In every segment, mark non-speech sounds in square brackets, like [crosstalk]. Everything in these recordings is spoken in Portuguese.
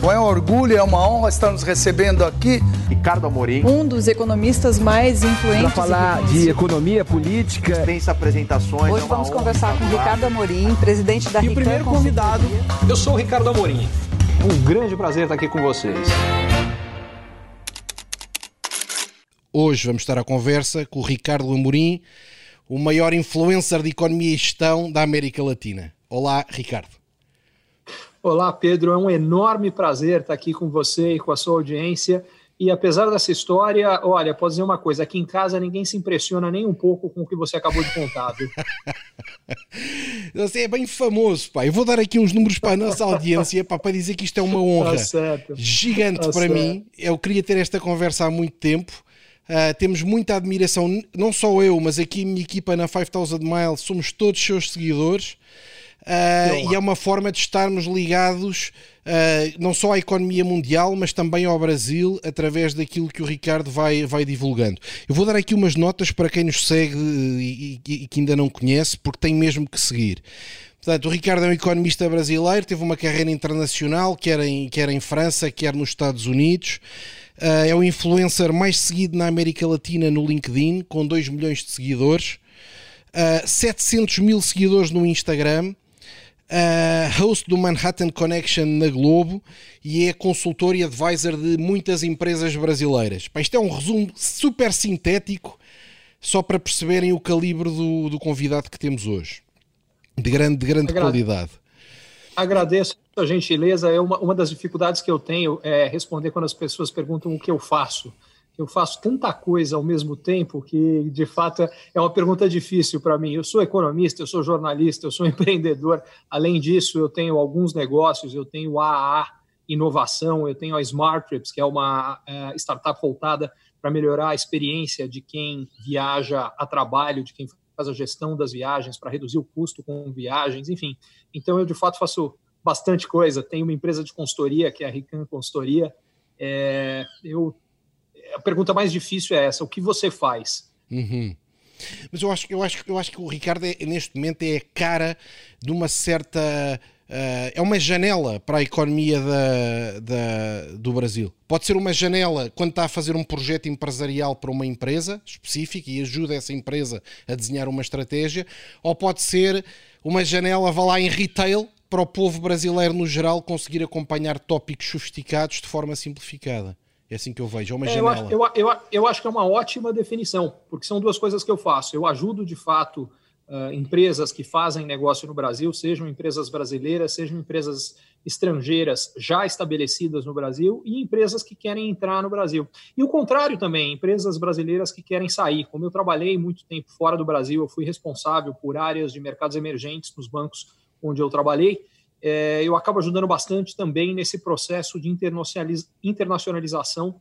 Bom, é um orgulho, é uma honra estar nos recebendo aqui. Ricardo Amorim. Um dos economistas mais influentes. Para falar de economia política. Dispensa apresentações. Hoje é vamos conversar com Ricardo Amorim, presidente da E o primeiro convidado, eu sou o Ricardo Amorim. Um grande prazer estar aqui com vocês. Hoje vamos estar à conversa com o Ricardo Amorim, o maior influencer de economia e gestão da América Latina. Olá, Ricardo. Olá, Pedro. É um enorme prazer estar aqui com você e com a sua audiência. E apesar dessa história, olha, posso dizer uma coisa: aqui em casa ninguém se impressiona nem um pouco com o que você acabou de contar, viu? [laughs] Você é bem famoso, pá. Eu vou dar aqui uns números para a nossa audiência pá, para dizer que isto é uma [laughs] honra tá gigante tá para certo. mim. Eu queria ter esta conversa há muito tempo. Uh, temos muita admiração, não só eu, mas aqui a minha equipa na 5000 Miles, somos todos seus seguidores. Uh, e é uma forma de estarmos ligados uh, não só à economia mundial, mas também ao Brasil, através daquilo que o Ricardo vai, vai divulgando. Eu vou dar aqui umas notas para quem nos segue e, e, e que ainda não conhece, porque tem mesmo que seguir. Portanto, o Ricardo é um economista brasileiro, teve uma carreira internacional, quer em, quer em França, quer nos Estados Unidos. Uh, é o influencer mais seguido na América Latina no LinkedIn, com 2 milhões de seguidores. Uh, 700 mil seguidores no Instagram. Uh, host do Manhattan Connection na Globo e é consultor e advisor de muitas empresas brasileiras. Pá, isto é um resumo super sintético, só para perceberem o calibre do, do convidado que temos hoje. De grande, de grande Agra qualidade. Agradeço a gentileza. É uma, uma das dificuldades que eu tenho é responder quando as pessoas perguntam o que eu faço. Eu faço tanta coisa ao mesmo tempo que, de fato, é uma pergunta difícil para mim. Eu sou economista, eu sou jornalista, eu sou [laughs] empreendedor. Além disso, eu tenho alguns negócios, eu tenho a AA Inovação, eu tenho a Smart Trips, que é uma uh, startup voltada para melhorar a experiência de quem viaja a trabalho, de quem faz a gestão das viagens, para reduzir o custo com viagens, enfim. Então, eu, de fato, faço bastante coisa. Tenho uma empresa de consultoria, que é a Rican Consultoria. É, eu a pergunta mais difícil é essa: o que você faz? Uhum. Mas eu acho, eu, acho, eu acho que o Ricardo, é, neste momento, é a cara de uma certa. Uh, é uma janela para a economia da, da, do Brasil. Pode ser uma janela quando está a fazer um projeto empresarial para uma empresa específica e ajuda essa empresa a desenhar uma estratégia, ou pode ser uma janela, vá lá em retail, para o povo brasileiro no geral conseguir acompanhar tópicos sofisticados de forma simplificada. É assim que eu vejo, é uma é, janela. Eu, eu, eu, eu, acho que é uma ótima definição, porque são duas coisas que eu faço. Eu ajudo, de fato, uh, empresas que fazem negócio no Brasil, sejam empresas brasileiras, sejam empresas estrangeiras já estabelecidas no Brasil e empresas que querem entrar no Brasil. E o contrário também, empresas brasileiras que querem sair. Como eu trabalhei muito tempo fora do Brasil, eu fui responsável por áreas de mercados emergentes nos bancos onde eu trabalhei é, eu acabo ajudando bastante também nesse processo de internacionalização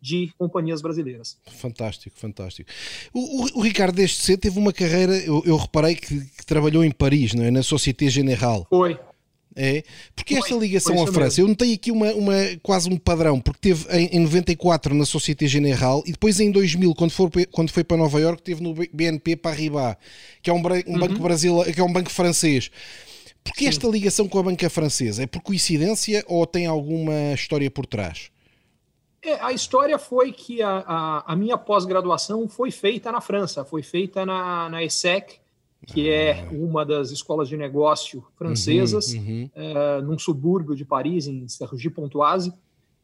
de companhias brasileiras. Fantástico, fantástico. O, o, o Ricardo, desde cedo, teve uma carreira, eu, eu reparei que, que, trabalhou em Paris, não é? na Société Générale. Foi. É, porque Foi. esta ligação à França, mesmo. eu notei aqui uma, uma, quase um padrão, porque teve em, em 94 na Société Générale e depois em 2000, quando, for, quando foi para Nova York, teve no BNP Paribas, que é um, um Uhum. banco brasileiro, que é um banco francês. Porquê esta ligação com a banca francesa? É por coincidência ou tem alguma história por trás? É, a história foi que a, a, a minha pós-graduação foi feita na França, foi feita na, na ESSEC, que é uma das escolas de negócio francesas, Uhum, eh, num subúrbio de Paris, em Cergy-Pontoise.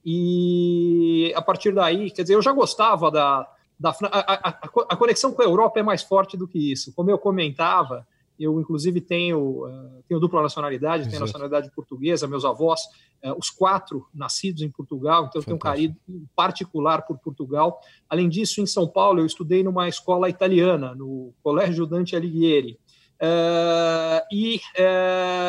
E a partir daí, quer dizer, eu já gostava da. da a, a, a conexão com a Europa é mais forte do que isso. Como eu comentava, eu inclusive tenho, eh, tenho dupla nacionalidade, tenho Exato. nacionalidade portuguesa, meus avós, eh, os quatro nascidos em Portugal, então eu tenho um carinho particular por Portugal. Além disso, em São Paulo, eu estudei numa escola italiana, no Colégio Dante Alighieri. Eh, e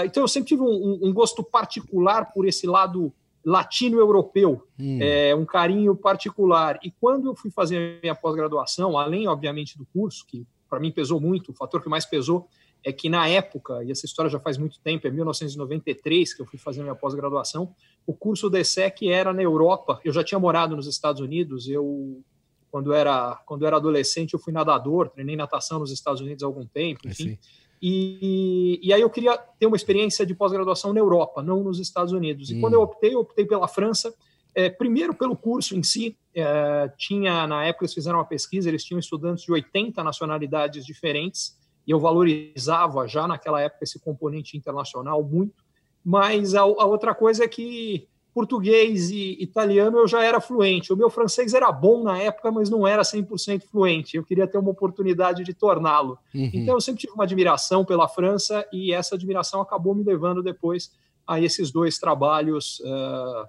então eu sempre tive um, um- um gosto particular por esse lado latino-europeu, Hum. é, um carinho particular. E quando eu fui fazer a minha pós-graduação, além, obviamente, do curso, que para mim pesou muito, o fator que mais pesou é que na época, e essa história já faz muito tempo, é 1993 que eu fui fazer minha pós-graduação, o curso do ESSEC era na Europa, eu já tinha morado nos Estados Unidos, eu quando era quando era adolescente eu fui nadador, treinei natação nos Estados Unidos há algum tempo, enfim. E, e, aí eu queria ter uma experiência de pós-graduação na Europa, não nos Estados Unidos. E hum. quando eu optei, eu optei pela França, é, primeiro pelo curso em si. É, tinha, na época, eles fizeram uma pesquisa, eles tinham estudantes de 80 nacionalidades diferentes, e eu valorizava já naquela época esse componente internacional muito. Mas a, a outra coisa é que português e italiano eu já era fluente. O meu francês era bom na época, mas não era 100% fluente. Eu queria ter uma oportunidade de torná-lo. Uhum. Então eu sempre tive uma admiração pela França e essa admiração acabou me levando depois a esses dois trabalhos uh,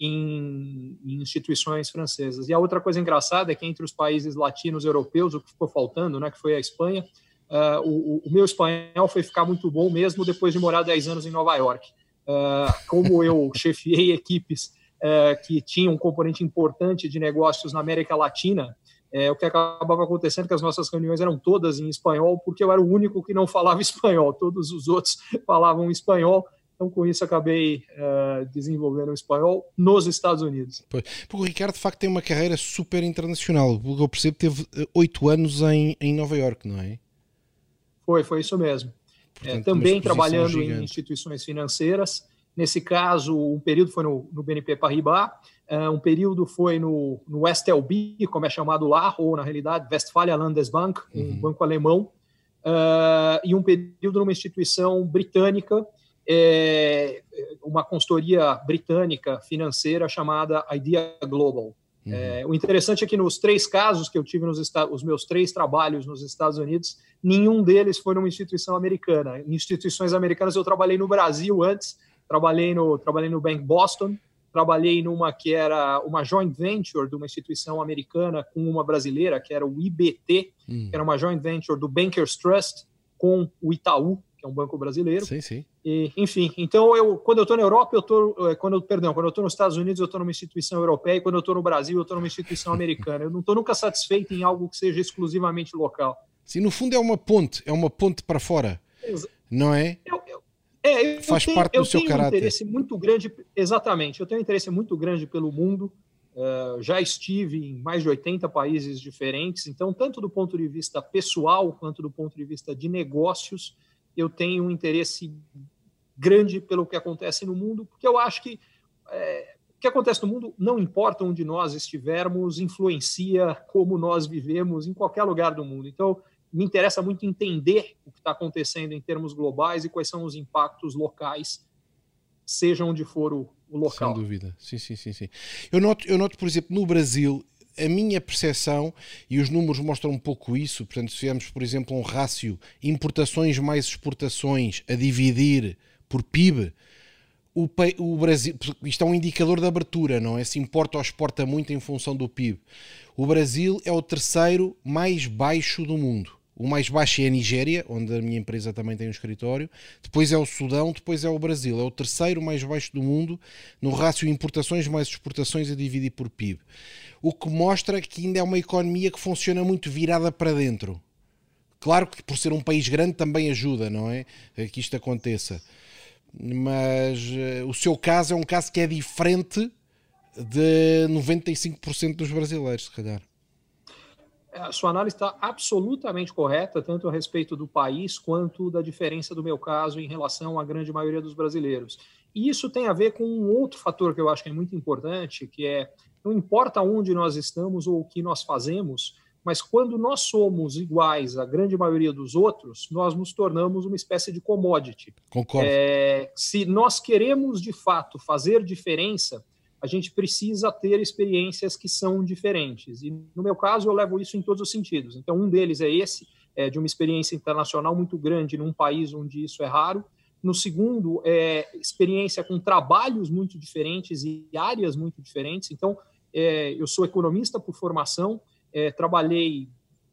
em, em, instituições francesas. E a outra coisa engraçada é que entre os países latinos europeus, o que ficou faltando, né, que foi a Espanha, uh, o, o meu espanhol foi ficar muito bom mesmo depois de morar 10 anos em Nova York. Uh, como eu [laughs] chefiei equipes uh, que tinham um componente importante de negócios na América Latina, é, o que acabava acontecendo é que as nossas reuniões eram todas em espanhol, porque eu era o único que não falava [laughs] espanhol, todos os outros falavam espanhol, então com isso acabei uh, desenvolvendo o espanhol nos Estados Unidos. Pois. Porque o Ricardo de facto tem uma carreira super internacional, porque eu percebo que teve oito anos em, em Nova York, não é? Foi, foi isso mesmo. Portanto, é, também trabalhando gigante. em instituições financeiras. Nesse caso, um período foi no, no BNP Paribas, uh, um período foi no, no STLB, como é chamado lá, ou na realidade Westfalia Landesbank, um uhum. banco alemão, uh, e um período numa instituição britânica, é, uma consultoria britânica financeira chamada Idea Global. Uhum. É, o interessante é que nos três casos que eu tive nos os meus três trabalhos nos Estados Unidos, nenhum deles foi numa instituição americana. Em instituições americanas eu trabalhei no Brasil antes, trabalhei no trabalhei no Bank Boston, trabalhei numa que era uma joint venture de uma instituição americana com uma brasileira, que era o IBT, uhum. que era uma joint venture do Bankers Trust com o Itaú, que é um banco brasileiro. Sim, sim. E, enfim, então eu quando eu estou na Europa, eu estou é, quando eu, perdão, quando eu estou nos Estados Unidos, eu estou numa instituição europeia, e quando eu estou no Brasil, eu estou numa instituição americana. Eu não estou nunca satisfeito em algo que seja exclusivamente local. Sim, no fundo é uma ponte, é uma ponte para fora, Exa não é? Eu, eu, é, eu Faz tenho, parte do seu tenho caráter. um interesse muito grande, exatamente. Eu tenho um interesse muito grande pelo mundo. Uh, já estive em mais de 80 países diferentes, então, tanto do ponto de vista pessoal quanto do ponto de vista de negócios, eu tenho um interesse grande pelo que acontece no mundo, porque eu acho que é, o que acontece no mundo, não importa onde nós estivermos, influencia como nós vivemos em qualquer lugar do mundo. Então, me interessa muito entender o que está acontecendo em termos globais e quais são os impactos locais, seja onde for o, o local. Sem dúvida, sim, sim, sim, sim. Eu noto, eu noto, por exemplo, no Brasil, a minha percepção, e os números mostram um pouco isso, portanto, se tivermos, por exemplo, um rácio importações mais exportações a dividir por PIB, o, o, Brasil, isto é um indicador de abertura, não é? Se importa ou exporta muito em função do PIB. O Brasil é o terceiro mais baixo do mundo. O mais baixo é a Nigéria, onde a minha empresa também tem um escritório. Depois é o Sudão, depois é o Brasil. É o terceiro mais baixo do mundo no rácio importações mais exportações a dividir por PIB o que mostra que ainda é uma economia que funciona muito virada para dentro. Claro que por ser um país grande também ajuda, não é? Que isto aconteça. Mas uh, o seu caso é um caso que é diferente de 95% dos brasileiros, se calhar. A sua análise está absolutamente correta, tanto a respeito do país quanto da diferença do meu caso em relação à grande maioria dos brasileiros. E isso tem a ver com um outro fator que eu acho que é muito importante, que é não importa onde nós estamos ou o que nós fazemos, mas quando nós somos iguais à grande maioria dos outros, nós nos tornamos uma espécie de commodity. Concordo. É, se nós queremos de fato fazer diferença, a gente precisa ter experiências que são diferentes. E no meu caso, eu levo isso em todos os sentidos. Então, um deles é esse, é de uma experiência internacional muito grande num país onde isso é raro. No segundo, é experiência com trabalhos muito diferentes e áreas muito diferentes. Então, é, eu sou economista por formação, é, trabalhei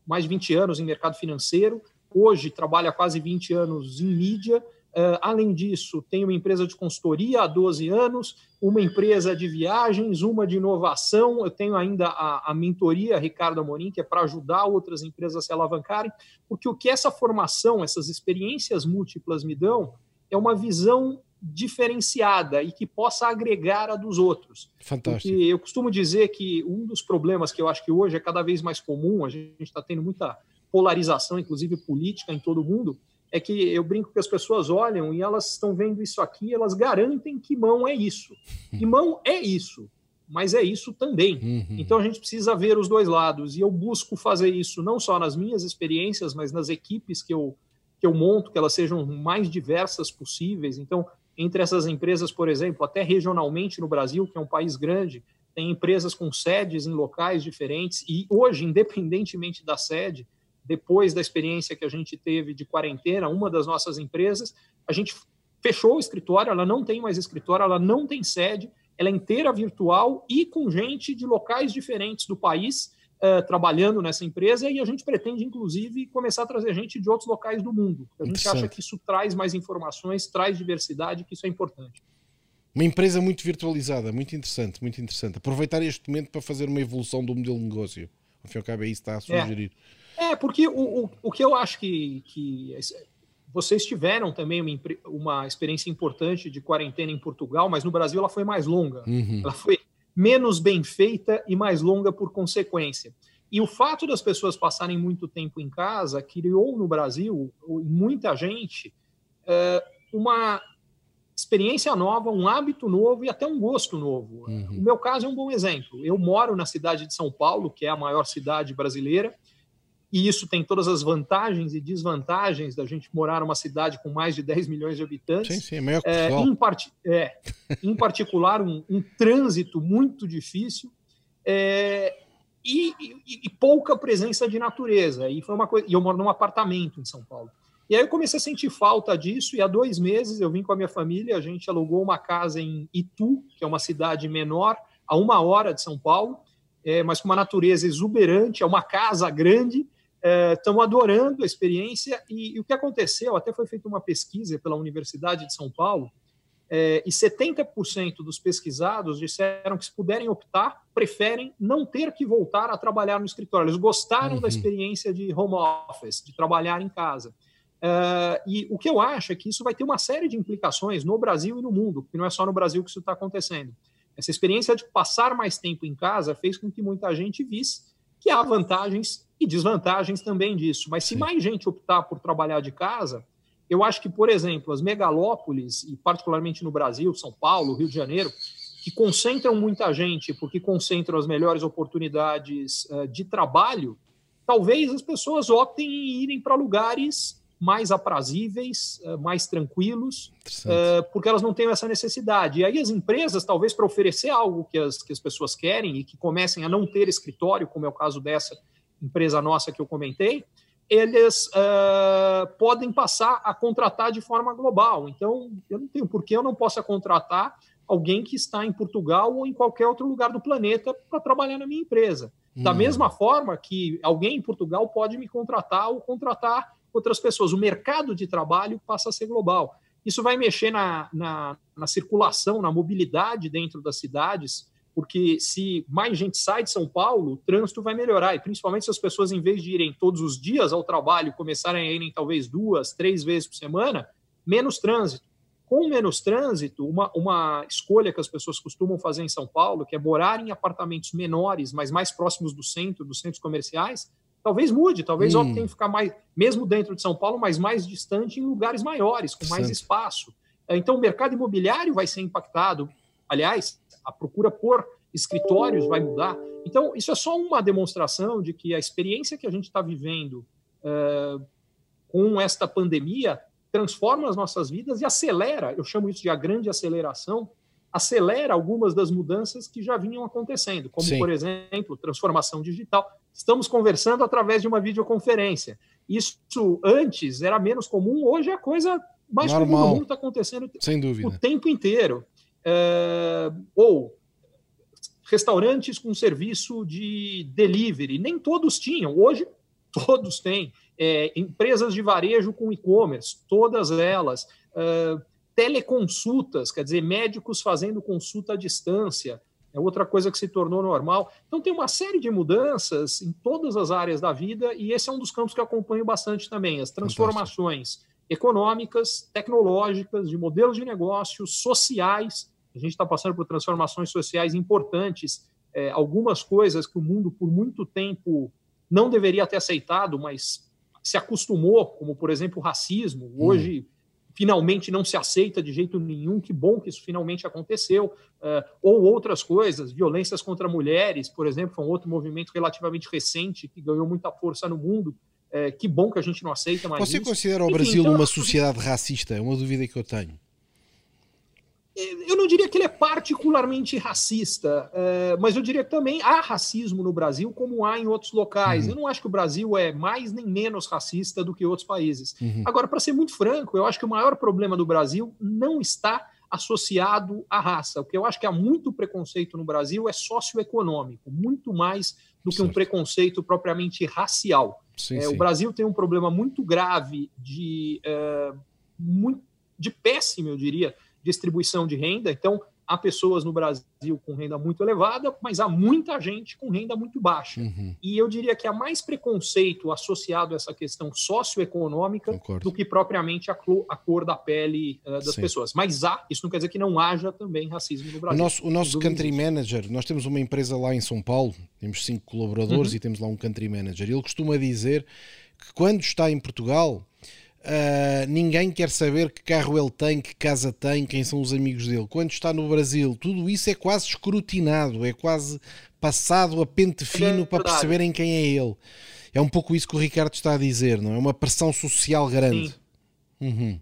mais de 20 anos em mercado financeiro, hoje trabalho há quase 20 anos em mídia. Uh, além disso, tenho uma empresa de consultoria há 12 anos, uma empresa de viagens, uma de inovação. Eu tenho ainda a, a mentoria Ricardo Amorim, que é para ajudar outras empresas a se alavancarem, porque o que essa formação, essas experiências múltiplas me dão é uma visão diferenciada e que possa agregar a dos outros. Fantástico. Porque eu costumo dizer que um dos problemas que eu acho que hoje é cada vez mais comum, a gente está tendo muita polarização, inclusive política, em todo o mundo, é que eu brinco que as pessoas olham e elas estão vendo isso aqui, elas garantem que mão é isso. E mão é isso, mas é isso também. Uhum. Então a gente precisa ver os dois lados. E eu busco fazer isso não só nas minhas experiências, mas nas equipes que eu, que eu monto, que elas sejam mais diversas possíveis. Então, entre essas empresas, por exemplo, até regionalmente no Brasil, que é um país grande, tem empresas com sedes em locais diferentes. E hoje, independentemente da sede, depois da experiência que a gente teve de quarentena, uma das nossas empresas, a gente fechou o escritório, ela não tem mais escritório, ela não tem sede, ela é inteira virtual e com gente de locais diferentes do país uh, trabalhando nessa empresa e a gente pretende, inclusive, começar a trazer gente de outros locais do mundo. A gente acha que isso traz mais informações, traz diversidade, que isso é importante. Uma empresa muito virtualizada, muito interessante, muito interessante. Aproveitar este momento para fazer uma evolução do modelo de negócio. Ao fim e ao cabo, é isso que está a sugerir. É. É, porque o, o, o que eu acho que, que vocês tiveram também uma, uma experiência importante de quarentena em Portugal, mas no Brasil ela foi mais longa. Uhum. Ela foi menos bem feita e mais longa por consequência. E o fato das pessoas passarem muito tempo em casa criou no Brasil, muita gente, é, uma experiência nova, um hábito novo e até um gosto novo. Uhum. O meu caso é um bom exemplo. Eu moro na cidade de São Paulo, que é a maior cidade brasileira, e isso tem todas as vantagens e desvantagens da gente morar numa cidade com mais de 10 milhões de habitantes. Sim, sim, é que é, em, part... é, em particular, um, um, trânsito muito difícil é, e, e, e, pouca presença de natureza. E foi uma coisa. E eu moro num apartamento em São Paulo. E aí eu comecei a sentir falta disso, e há dois meses eu vim com a minha família, a gente alugou uma casa em Itu, que é uma cidade menor, a uma hora de São Paulo, é, mas com uma natureza exuberante, é uma casa grande, estão é, adorando a experiência. E, e, o que aconteceu, até foi feita uma pesquisa pela Universidade de São Paulo, é, e 70% dos pesquisados disseram que, se puderem optar, preferem não ter que voltar a trabalhar no escritório. Eles gostaram uhum. da experiência de home office, de trabalhar em casa. Uh, e o que eu acho é que isso vai ter uma série de implicações no Brasil e no mundo, porque não é só no Brasil que isso está acontecendo. Essa experiência de passar mais tempo em casa fez com que muita gente visse que há vantagens e desvantagens também disso. Mas se mais gente optar por trabalhar de casa, eu acho que, por exemplo, as megalópolis, e particularmente no Brasil, São Paulo, Rio de Janeiro, que concentram muita gente porque concentram as melhores oportunidades uh, de trabalho, talvez as pessoas optem em irem para lugares mais aprazíveis, uh, mais tranquilos, uh, porque elas não têm essa necessidade. E aí as empresas, talvez para oferecer algo que as, que as pessoas querem e que comecem a não ter escritório, como é o caso dessa empresa nossa que eu comentei, eles uh, podem passar a contratar de forma global. Então, eu não tenho por que eu não possa contratar alguém que está em Portugal ou em qualquer outro lugar do planeta para trabalhar na minha empresa. Hum. Da mesma forma que alguém em Portugal pode me contratar ou contratar outras pessoas. O mercado de trabalho passa a ser global. Isso vai mexer na, na, na circulação, na mobilidade dentro das cidades, porque se mais gente sai de São Paulo, o trânsito vai melhorar, e principalmente se as pessoas, em vez de irem todos os dias ao trabalho, começarem a irem talvez duas, três vezes por semana, menos trânsito. Com menos trânsito, uma, uma escolha que as pessoas costumam fazer em São Paulo, que é morar em apartamentos menores, mas mais próximos do centro, dos centros comerciais, talvez mude, talvez hum. optem ficar mais, mesmo dentro de São Paulo, mas mais distante em lugares maiores, com mais espaço. Então, o mercado imobiliário vai ser impactado. Aliás, a procura por escritórios vai mudar. Então, isso é só uma demonstração de que a experiência que a gente está vivendo uh, com esta pandemia transforma as nossas vidas e acelera, eu chamo isso de a grande aceleração, acelera algumas das mudanças que já vinham acontecendo, como, Sim. por exemplo, transformação digital. Estamos conversando através de uma videoconferência. Isso antes era menos comum, hoje é a coisa mais Normal. comum do mundo, está acontecendo Sem dúvida. o tempo inteiro uh, ou restaurantes com serviço de delivery. Nem todos tinham, hoje [laughs] todos têm. É, empresas de varejo com e-commerce, todas elas. Uh, teleconsultas, quer dizer, médicos fazendo consulta à distância, é outra coisa que se tornou normal. Então, tem uma série de mudanças em todas as áreas da vida, e esse é um dos campos que eu acompanho bastante também: as transformações Fantástico. Econômicas, tecnológicas, de modelos de negócios, sociais, a gente está passando por transformações sociais importantes, é, algumas coisas que o mundo por muito tempo não deveria ter aceitado, mas se acostumou, como por exemplo o racismo, hum. hoje finalmente não se aceita de jeito nenhum, que bom que isso finalmente aconteceu, uh, ou outras coisas, violências contra mulheres, por exemplo, foi um outro movimento relativamente recente que ganhou muita força no mundo, uh, que bom que a gente não aceita mais Você isso. considera o Enfim, Brasil então, uma sociedade racista? É uma dúvida que eu tenho eu não diria que ele é particularmente racista, é, mas eu diria que também há racismo no Brasil, como há em outros locais. Uhum. Eu não acho que o Brasil é mais nem menos racista do que outros países. Uhum. Agora, para ser muito franco, eu acho que o maior problema do Brasil não está associado à raça. O que eu acho que há muito preconceito no Brasil é socioeconômico, muito mais do que um preconceito propriamente racial. Sim, é, sim. O Brasil tem um problema muito grave de, é, muito, de péssimo, eu diria, distribuição de renda. Então, há pessoas no Brasil com renda muito elevada, mas há muita gente com renda muito baixa. Uhum. E eu diria que há mais preconceito associado a essa questão socioeconômica Concordo. do que propriamente a, a cor da pele uh, das Sim. pessoas. Mas há, isso não quer dizer que não haja também racismo no Brasil. O nosso, o nosso country manager, nós temos uma empresa lá em São Paulo, temos cinco colaboradores uhum. e temos lá um country manager. Ele costuma dizer que quando está em Portugal Uh, ninguém quer saber que carro ele tem, que casa tem, quem são os amigos dele. Quando está no Brasil, tudo isso é quase escrutinado, é quase passado a pente fino é para perceberem quem é ele. É um pouco isso que o Ricardo está a dizer, não é? Uma pressão social grande. Uhum.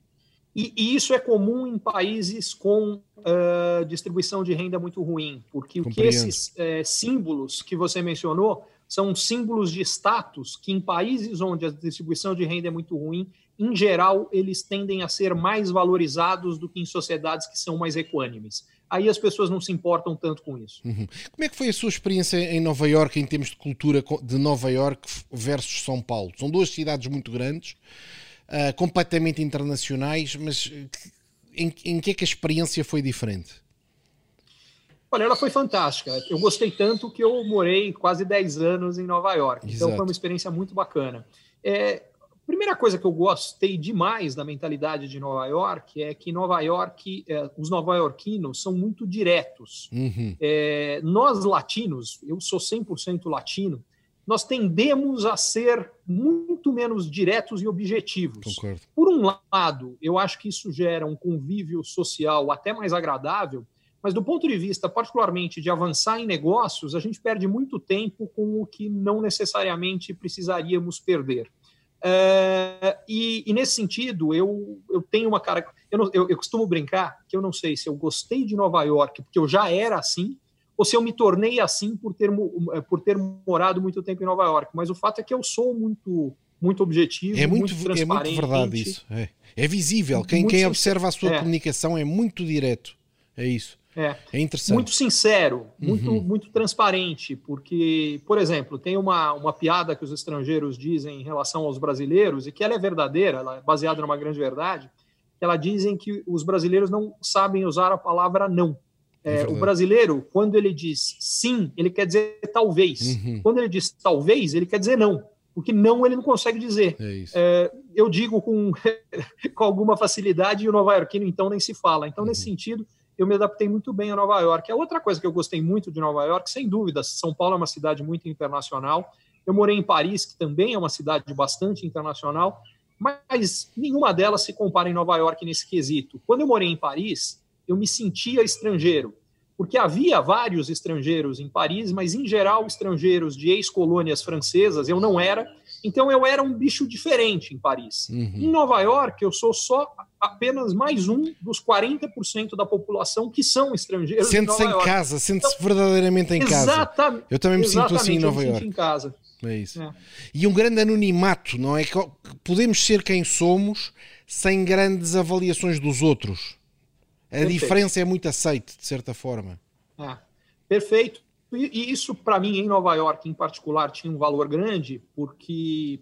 E, e, isso é comum em países com uh, distribuição de renda muito ruim, porque o que esses uh, símbolos que você mencionou são símbolos de status que em países onde a distribuição de renda é muito ruim, em geral, eles tendem a ser mais valorizados do que em sociedades que são mais equânimes. Aí as pessoas não se importam tanto com isso. Uhum. Como é que foi a sua experiência em Nova York em termos de cultura de Nova York versus São Paulo? São duas cidades muito grandes, uh, completamente internacionais, mas em, em que é que a experiência foi diferente? Olha, ela foi fantástica. Eu gostei tanto que eu morei quase 10 anos em Nova York. Então Exato. foi uma experiência muito bacana. É, Primeira coisa que eu gostei demais da mentalidade de Nova York é que Nova York, é, os nova-iorquinos são muito diretos. Uhum. É, nós latinos, eu sou 100% latino, nós tendemos a ser muito menos diretos e objetivos. Concordo. Por um lado, eu acho que isso gera um convívio social até mais agradável, mas do ponto de vista, particularmente, de avançar em negócios, a gente perde muito tempo com o que não necessariamente precisaríamos perder. É, e, e, nesse sentido, eu, eu tenho uma cara. Eu, não, eu, eu, costumo brincar que eu não sei se eu gostei de Nova York porque eu já era assim, ou se eu me tornei assim por ter, é, por ter morado muito tempo em Nova York. Mas o fato é que eu sou muito, muito objetivo, é muito, muito transparente. É muito verdade isso. É, é visível. Quem, quem observa a sua é. comunicação é muito direto. É isso. É, é interessante. Muito sincero, muito, uhum. muito transparente, porque, por exemplo, tem uma, uma piada que os estrangeiros dizem em relação aos brasileiros, e que ela é verdadeira, ela é baseada numa grande verdade, ela dizem que os brasileiros não sabem usar a palavra não. É, é o brasileiro, quando ele diz sim, ele quer dizer talvez. Uhum. Quando ele diz talvez, ele quer dizer não. Porque não ele não consegue dizer. É é, eu digo com, [laughs] com alguma facilidade e o nova-iorquino então nem se fala. Então, uhum. nesse sentido, eu me adaptei muito bem a Nova York. A outra coisa que eu gostei muito de Nova York, sem dúvida, São Paulo é uma cidade muito internacional. Eu morei em Paris, que também é uma cidade bastante internacional, mas nenhuma delas se compara em Nova York nesse quesito. Quando eu morei em Paris, eu me sentia estrangeiro, porque havia vários estrangeiros em Paris, mas em geral estrangeiros de ex-colônias francesas, eu não era, então eu era um bicho diferente em Paris. Uhum. Em Nova York, eu sou só apenas mais um dos 40% da população que são estrangeiros. Sente-se em, casa, sente-se então, verdadeiramente em casa. Eu também me sinto assim em Nova York. Em casa. É isso. É. E um grande anonimato, não é? Podemos ser quem somos sem grandes avaliações dos outros. A Perfeito. diferença é muito aceite, de certa forma. É. Perfeito. E isso, para mim, em Nova York, em particular, tinha um valor grande, porque,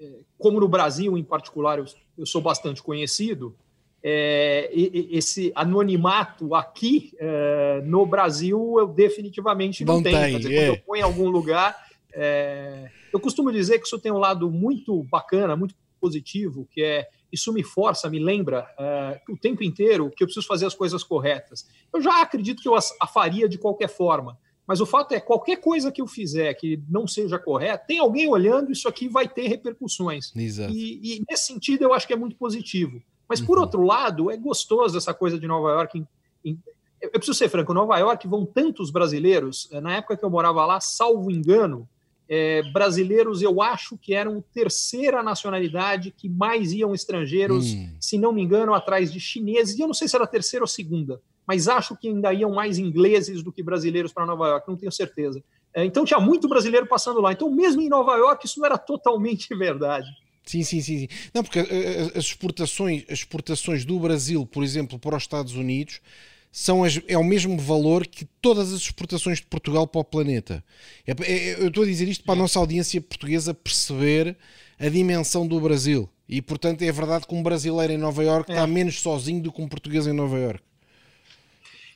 é, como no Brasil, em particular, eu sou bastante conhecido, é, esse anonimato aqui é, no Brasil eu definitivamente não, não tenho. Tem, dizer, é. Quando eu ponho em algum lugar, é, eu costumo dizer que isso tem um lado muito bacana, muito positivo, que é isso me força, me lembra é, o tempo inteiro que eu preciso fazer as coisas corretas. Eu já acredito que eu a faria de qualquer forma, Mas o fato é, qualquer coisa que eu fizer que não seja correta, tem alguém olhando, isso aqui vai ter repercussões. E, e nesse sentido eu acho que é muito positivo. Mas, por uhum. outro lado, é gostoso essa coisa de Nova York. Em, em, eu preciso ser franco, Nova York vão tantos brasileiros. Eh, na época que eu morava lá, salvo engano, é, brasileiros eu acho que eram terceira nacionalidade que mais iam estrangeiros, hum. se não me engano, atrás de chineses. E eu não sei se era terceira ou segunda, mas acho que ainda iam mais ingleses do que brasileiros para Nova York, não tenho certeza. É, então tinha muito brasileiro passando lá. Então, mesmo em Nova York, isso não era totalmente [laughs] verdade. Sim, sim, sim. sim. Não, porque eh, as exportações, as exportações do Brasil, por exemplo, para os Estados Unidos, são as, é o mesmo valor que todas as exportações de Portugal para o planeta. É, é, eu estou a dizer isto para a nossa audiência portuguesa perceber a dimensão do Brasil. E, portanto, é verdade que um brasileiro em Nova York é. está menos sozinho do que um português em Nova York.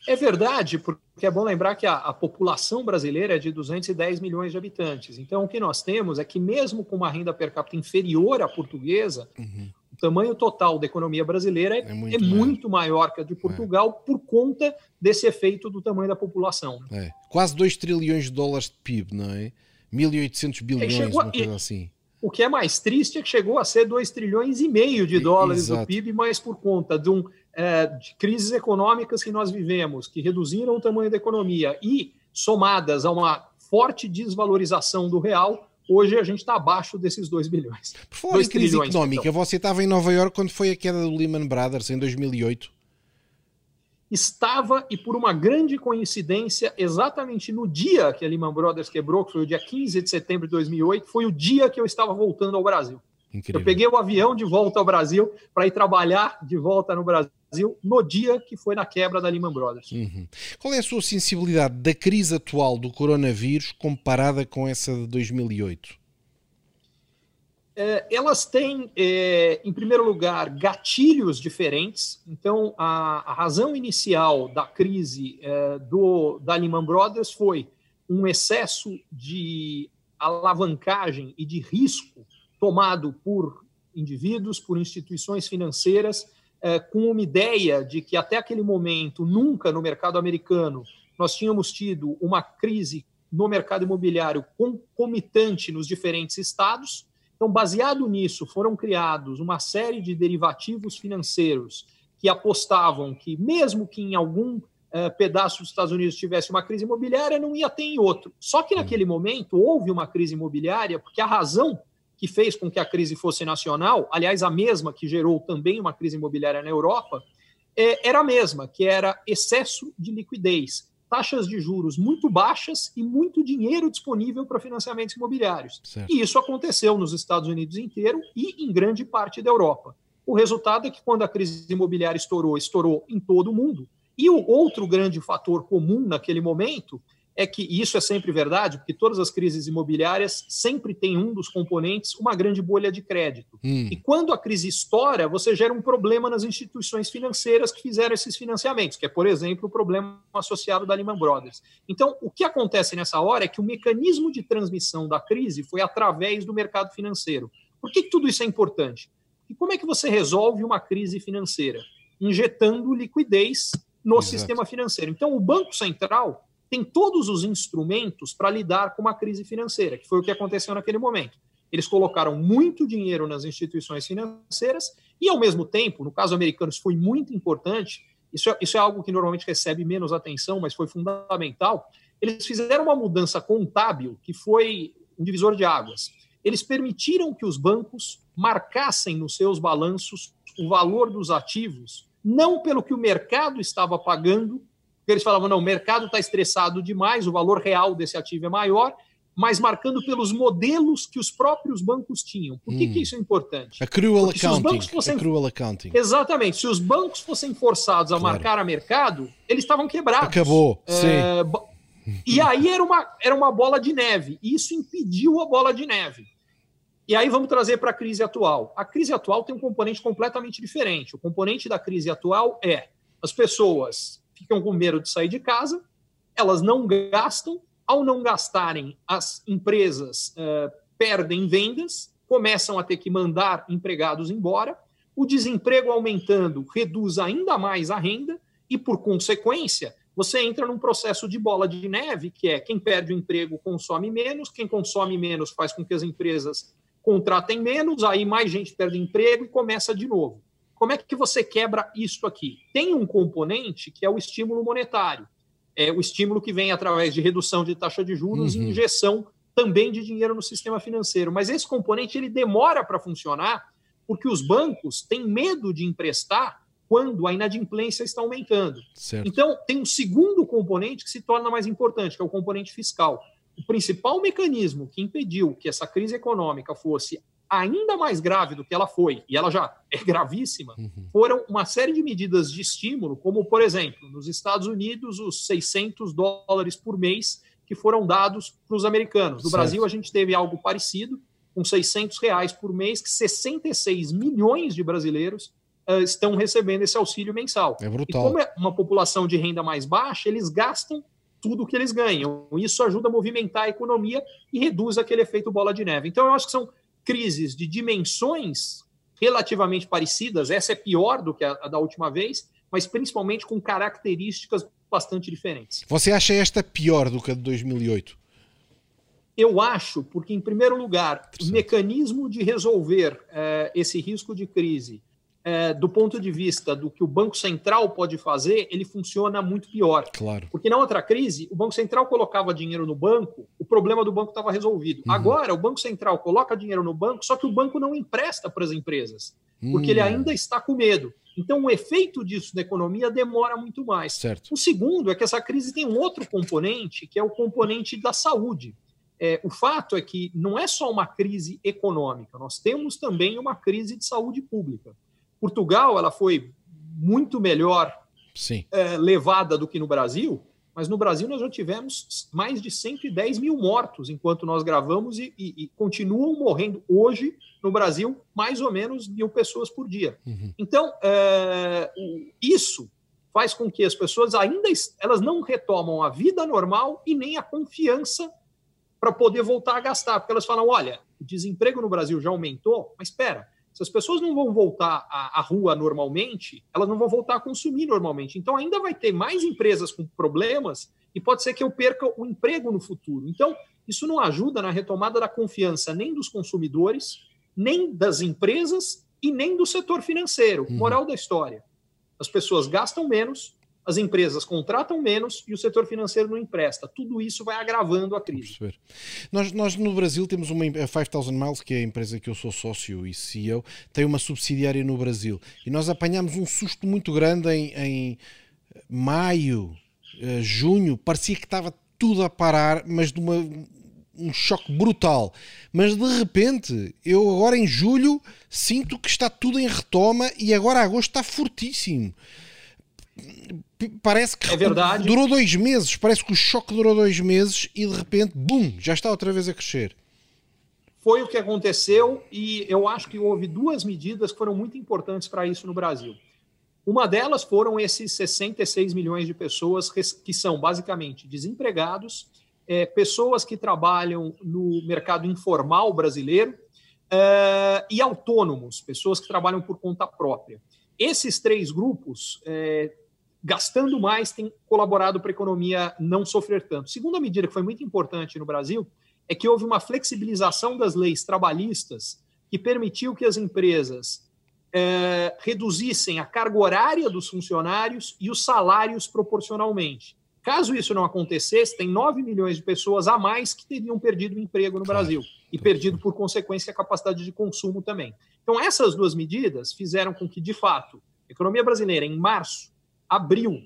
É verdade, porque é bom lembrar que a, a, população brasileira é de 210 milhões de habitantes. Então, o que nós temos é que, mesmo com uma renda per capita inferior à portuguesa, uhum. o tamanho total da economia brasileira é, é, muito, é muito, maior que a de Portugal é. por conta desse efeito do tamanho da população. É. Quase 2 trilhões de dólares de PIB, não é? 1.800 bilhões, uma coisa assim. O que é mais triste é que chegou a ser 2 trilhões e meio de dólares Exato. do PIB, mas por conta de um é, de crises econômicas que nós vivemos, que reduziram o tamanho da economia e somadas a uma forte desvalorização do real, hoje a gente está abaixo desses 2 bilhões. Por falar em crise económica, então. você estava em Nova York quando foi a queda do Lehman Brothers, em 2008? Estava, e por uma grande coincidência, exatamente no dia que a Lehman Brothers quebrou, que foi o dia 15 de setembro de 2008, foi o dia que eu estava voltando ao Brasil. Incrível. Eu peguei o avião de volta ao Brasil para ir trabalhar de volta no Brasil no dia que foi na quebra da Lehman Brothers. Uhum. Qual é a sua sensibilidade da crise atual do coronavírus comparada com essa de 2008? É, elas têm, é, em primeiro lugar, gatilhos diferentes. Então, a, a razão inicial da crise é, do, da Lehman Brothers foi um excesso de alavancagem e de risco tomado por indivíduos, por instituições financeiras, é, com uma ideia de que até aquele momento, nunca no mercado americano, nós tínhamos tido uma crise no mercado imobiliário concomitante nos diferentes estados. Então, baseado nisso, foram criados uma série de derivativos financeiros que apostavam que, mesmo que em algum uh, pedaço dos Estados Unidos tivesse uma crise imobiliária, não ia ter em outro. Só que naquele momento houve uma crise imobiliária, porque a razão que fez com que a crise fosse nacional, aliás, a mesma que gerou também uma crise imobiliária na Europa, é, era a mesma, que era excesso de liquidez, taxas de juros muito baixas e muito dinheiro disponível para financiamentos imobiliários. Certo. E isso aconteceu nos Estados Unidos inteiro e em grande parte da Europa. O resultado é que quando a crise imobiliária estourou, estourou em todo o mundo. E o outro grande fator comum naquele momento é que isso é sempre verdade, porque todas as crises imobiliárias sempre têm um dos componentes uma grande bolha de crédito. Hum. E quando a crise estoura, você gera um problema nas instituições financeiras que fizeram esses financiamentos, que é, por exemplo, o problema associado da Lehman Brothers. Então, o que acontece nessa hora é que o mecanismo de transmissão da crise foi através do mercado financeiro. Por que, que tudo isso é importante? E como é que você resolve uma crise financeira? Injetando liquidez no Exato. sistema financeiro. Então, o Banco Central tem todos os instrumentos para lidar com uma crise financeira, que foi o que aconteceu naquele momento. Eles colocaram muito dinheiro nas instituições financeiras e, ao mesmo tempo, no caso americano, isso foi muito importante. Isso é, isso é algo que normalmente recebe menos atenção, mas foi fundamental. Eles fizeram uma mudança contábil que foi um divisor de águas. Eles permitiram que os bancos marcassem nos seus balanços o valor dos ativos, não pelo que o mercado estava pagando, eles falavam, não, o mercado está estressado demais, o valor real desse ativo é maior, mas marcando pelos modelos que os próprios bancos tinham. Por que, hum. que isso é importante? Accrual accounting. Fossem... Accrual accounting. Exatamente. Se os bancos fossem forçados a claro. marcar a mercado, eles estavam quebrados. Acabou, é... sim. E aí era uma, era uma bola de neve. E isso impediu a bola de neve. E aí vamos trazer para a crise atual. A crise atual tem um componente completamente diferente. O componente da crise atual é as pessoas ficam com medo de sair de casa, elas não gastam, ao não gastarem, as empresas uh, perdem vendas, começam a ter que mandar empregados embora, o desemprego aumentando reduz ainda mais a renda e, por consequência, você entra num processo de bola de neve, que é quem perde o emprego consome menos, quem consome menos faz com que as empresas contratem menos, aí mais gente perde emprego e começa de novo. Como é que você quebra isso aqui? Tem um componente que é o estímulo monetário. É o estímulo que vem através de redução de taxa de juros uhum. e injeção também de dinheiro no sistema financeiro. Mas esse componente ele demora para funcionar porque os bancos têm medo de emprestar quando a inadimplência está aumentando. Certo. Então, tem um segundo componente que se torna mais importante, que é o componente fiscal. O principal mecanismo que impediu que essa crise econômica fosse ainda mais grave do que ela foi, e ela já é gravíssima, uhum. foram uma série de medidas de estímulo, como, por exemplo, nos Estados Unidos, os 600 dólares por mês que foram dados para os americanos. No certo. Brasil, a gente teve algo parecido, com 600 reais por mês, que 66 milhões de brasileiros uh, estão recebendo esse auxílio mensal. É brutal. E como é uma população de renda mais baixa, eles gastam tudo que eles ganham. Isso ajuda a movimentar a economia e reduz aquele efeito bola de neve. Então, eu acho que são crises de dimensões relativamente parecidas. Essa é pior do que a, a da última vez, mas principalmente com características bastante diferentes. Você acha esta pior do que a de 2008? Eu acho, porque, em primeiro lugar, o mecanismo de resolver eh, esse risco de crise é, do ponto de vista do que o Banco Central pode fazer, ele funciona muito pior. Claro. Porque na outra crise, o Banco Central colocava dinheiro no banco, o problema do banco estava resolvido. Uhum. Agora, o Banco Central coloca dinheiro no banco, só que o banco não empresta para as empresas, uhum. porque ele hum. ainda está com medo. Então, o efeito disso na economia demora muito mais. Certo. O segundo é que essa crise tem um outro componente, que é o componente da saúde. É, o fato é que não é só uma crise econômica, nós temos também uma crise de saúde pública. Portugal ela foi muito melhor é, levada do que no Brasil, mas no Brasil nós já tivemos mais de 110 mil mortos enquanto nós gravamos e, e, e continuam morrendo hoje no Brasil mais ou menos mil pessoas por dia. Uhum. Então, é, isso faz com que as pessoas ainda elas não retomam a vida normal e nem a confiança para poder voltar a gastar, porque elas falam, olha, o desemprego no Brasil já aumentou, mas espera, se as pessoas não vão voltar à, à, rua normalmente, elas não vão voltar a consumir normalmente. Então, ainda vai ter mais empresas com problemas e pode ser que eu perca o emprego no futuro. Então, isso não ajuda na retomada da confiança nem dos consumidores, nem das empresas e nem do setor financeiro. Uhum. Moral da história: as pessoas gastam menos, as empresas contratam menos e o setor financeiro não empresta. Tudo isso vai agravando a crise. Nós, nós no Brasil temos uma a 5000 Miles, que é a empresa que eu sou sócio e CEO, tem uma subsidiária no Brasil. E nós apanhamos um susto muito grande em, em maio, eh, junho, parecia que estava tudo a parar, mas de uma, um choque brutal. Mas de repente, eu agora em julho sinto que está tudo em retoma e agora agosto está fortíssimo parece que é verdade. durou dois meses, parece que o choque durou dois meses e de repente, bum, já está outra vez a crescer. Foi o que aconteceu e eu acho que houve duas medidas que foram muito importantes para isso no Brasil. Uma delas foram esses 66 milhões de pessoas que são basicamente desempregados, é, pessoas que trabalham no mercado informal brasileiro é, e autônomos, pessoas que trabalham por conta própria. Esses três grupos é, gastando mais, tem colaborado para a economia não sofrer tanto. Segunda medida que foi muito importante no Brasil é que houve uma flexibilização das leis trabalhistas que permitiu que as empresas é, reduzissem a carga horária dos funcionários e os salários proporcionalmente. Caso isso não acontecesse, tem 9 milhões de pessoas a mais que teriam perdido o emprego no Brasil e perdido, por consequência, a capacidade de consumo também. Então, essas duas medidas fizeram com que, de fato, a economia brasileira, em março, abril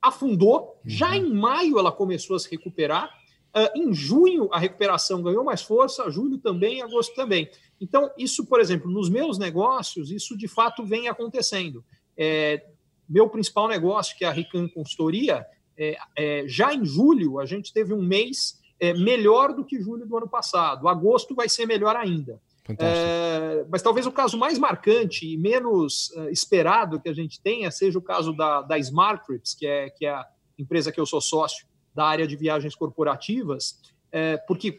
afundou, já uhum. em maio ela começou a se recuperar, uh, em junho a recuperação ganhou mais força, julho também, agosto também. Então, isso, por exemplo, nos meus negócios, isso de fato vem acontecendo. É, meu principal negócio, que é a Rican Consultoria, é, é, já em julho a gente teve um mês é, melhor do que julho do ano passado. Agosto vai ser melhor ainda. É, mas talvez o caso mais marcante e menos uh, esperado que a gente tenha seja o caso da, da Smart Trips, que é, que é a empresa que eu sou sócio da área de viagens corporativas, é, porque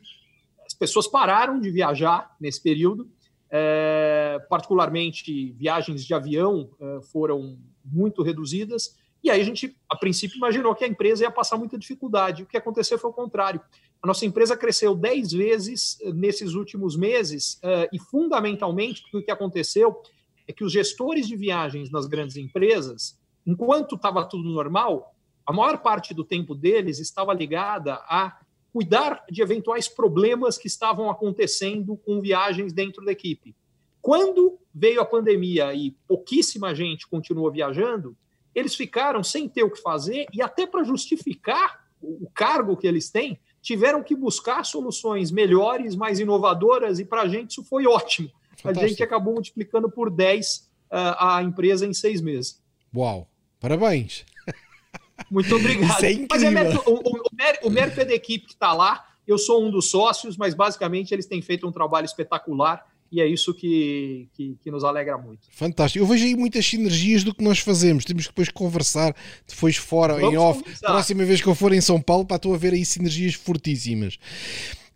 as pessoas pararam de viajar nesse período, é, particularmente viagens de avião é, foram muito reduzidas, E aí a gente, a princípio, imaginou que a empresa ia passar muita dificuldade. O que aconteceu foi o contrário. A nossa empresa cresceu 10 vezes eh, nesses últimos meses uh, e, fundamentalmente, o que aconteceu é que os gestores de viagens nas grandes empresas, enquanto estava tudo normal, a maior parte do tempo deles estava ligada a cuidar de eventuais problemas que estavam acontecendo com viagens dentro da equipe. Quando veio a pandemia e pouquíssima gente continuou viajando, eles ficaram sem ter o que fazer e até para justificar o cargo que eles têm, tiveram que buscar soluções melhores, mais inovadoras e para a gente isso foi ótimo. Fantástico. A gente acabou multiplicando por 10 uh, a empresa em seis meses. Uau! Parabéns! [laughs] Muito obrigado. É. Mas é mérito, o, o, o, mérito é da equipe que está lá. Eu sou um dos sócios, mas basicamente eles têm feito um trabalho espetacular e é isso que, que, que, nos alegra muito. Fantástico. Eu vejo aí muitas sinergias do que nós fazemos. Temos que depois conversar depois fora, Vamos em off. Conversar. Próxima vez que eu for em São Paulo, para estou a ver aí sinergias fortíssimas.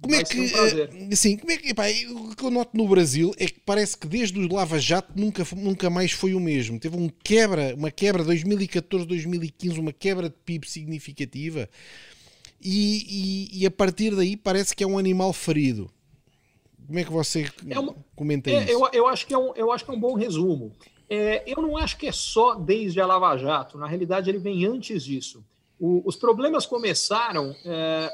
Como é que, um assim, como é que, epá, o que eu noto no Brasil é que parece que desde o Lava Jato nunca, nunca mais foi o mesmo. Teve um quebra, uma quebra 2014, 2015, uma quebra de PIB significativa e, e, e, a partir daí parece que é um animal ferido. Como é que você é uma, comenta é, isso? Eu, eu, acho que é um, eu acho que é um bom resumo. É, eu não acho que é só desde a Lava Jato, na realidade ele vem antes disso. O, os problemas começaram é,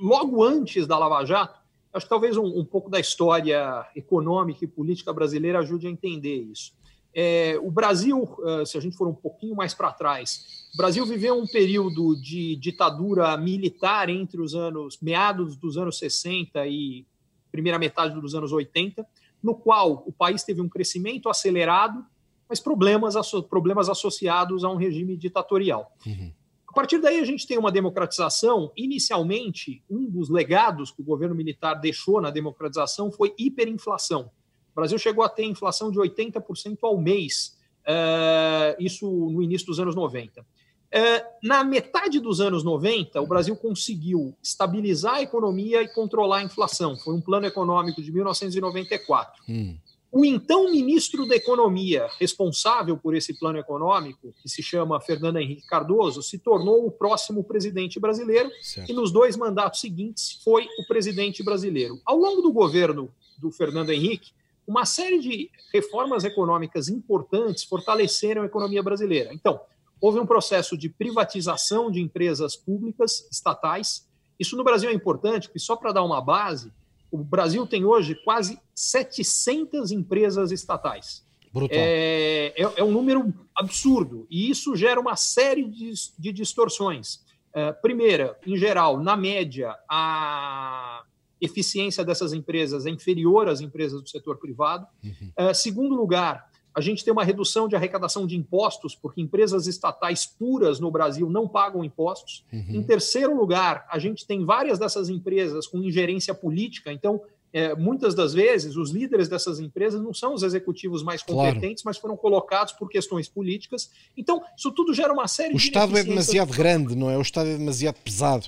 logo antes da Lava Jato, acho que talvez um, um, pouco da história econômica e política brasileira ajude a entender isso. É, o Brasil, eh, se a gente for um pouquinho mais para trás, o Brasil viveu um período de ditadura militar entre os anos meados dos anos 60 e primeira metade dos anos 80, no qual o país teve um crescimento acelerado, mas problemas, problemas associados a um regime ditatorial. Uhum. A partir daí, a gente tem uma democratização. Inicialmente, um dos legados que o governo militar deixou na democratização foi hiperinflação. O Brasil chegou a ter inflação de 80% ao mês, uh, isso no início dos anos 90. Eh, na metade dos anos 90, o Brasil conseguiu estabilizar a economia e controlar a inflação. Foi um plano econômico de 1994. Hum. O então ministro da Economia, responsável por esse plano econômico, que se chama Fernando Henrique Cardoso, se tornou o próximo presidente brasileiro certo. e nos dois mandatos seguintes foi o presidente brasileiro. Ao longo do governo do Fernando Henrique, uma série de reformas econômicas importantes fortaleceram a economia brasileira. Então, houve um processo de privatização de empresas públicas estatais. Isso no Brasil é importante, porque só para dar uma base, o Brasil tem hoje quase 700 empresas estatais. É, é, é, um número absurdo e isso gera uma série de, de distorções. É, primeira, em geral, na média, a eficiência dessas empresas é inferior às empresas do setor privado. Uhum. É, segundo lugar, a gente tem uma redução de arrecadação de impostos, porque empresas estatais puras no Brasil não pagam impostos. Uhum. Em terceiro lugar, a gente tem várias dessas empresas com ingerência política, então. É, muitas das vezes, os líderes dessas empresas não são os executivos mais competentes, claro. mas foram colocados por questões políticas. Então, isso tudo gera uma série o de. O Estado é demasiado grande, não é? O Estado é demasiado pesado.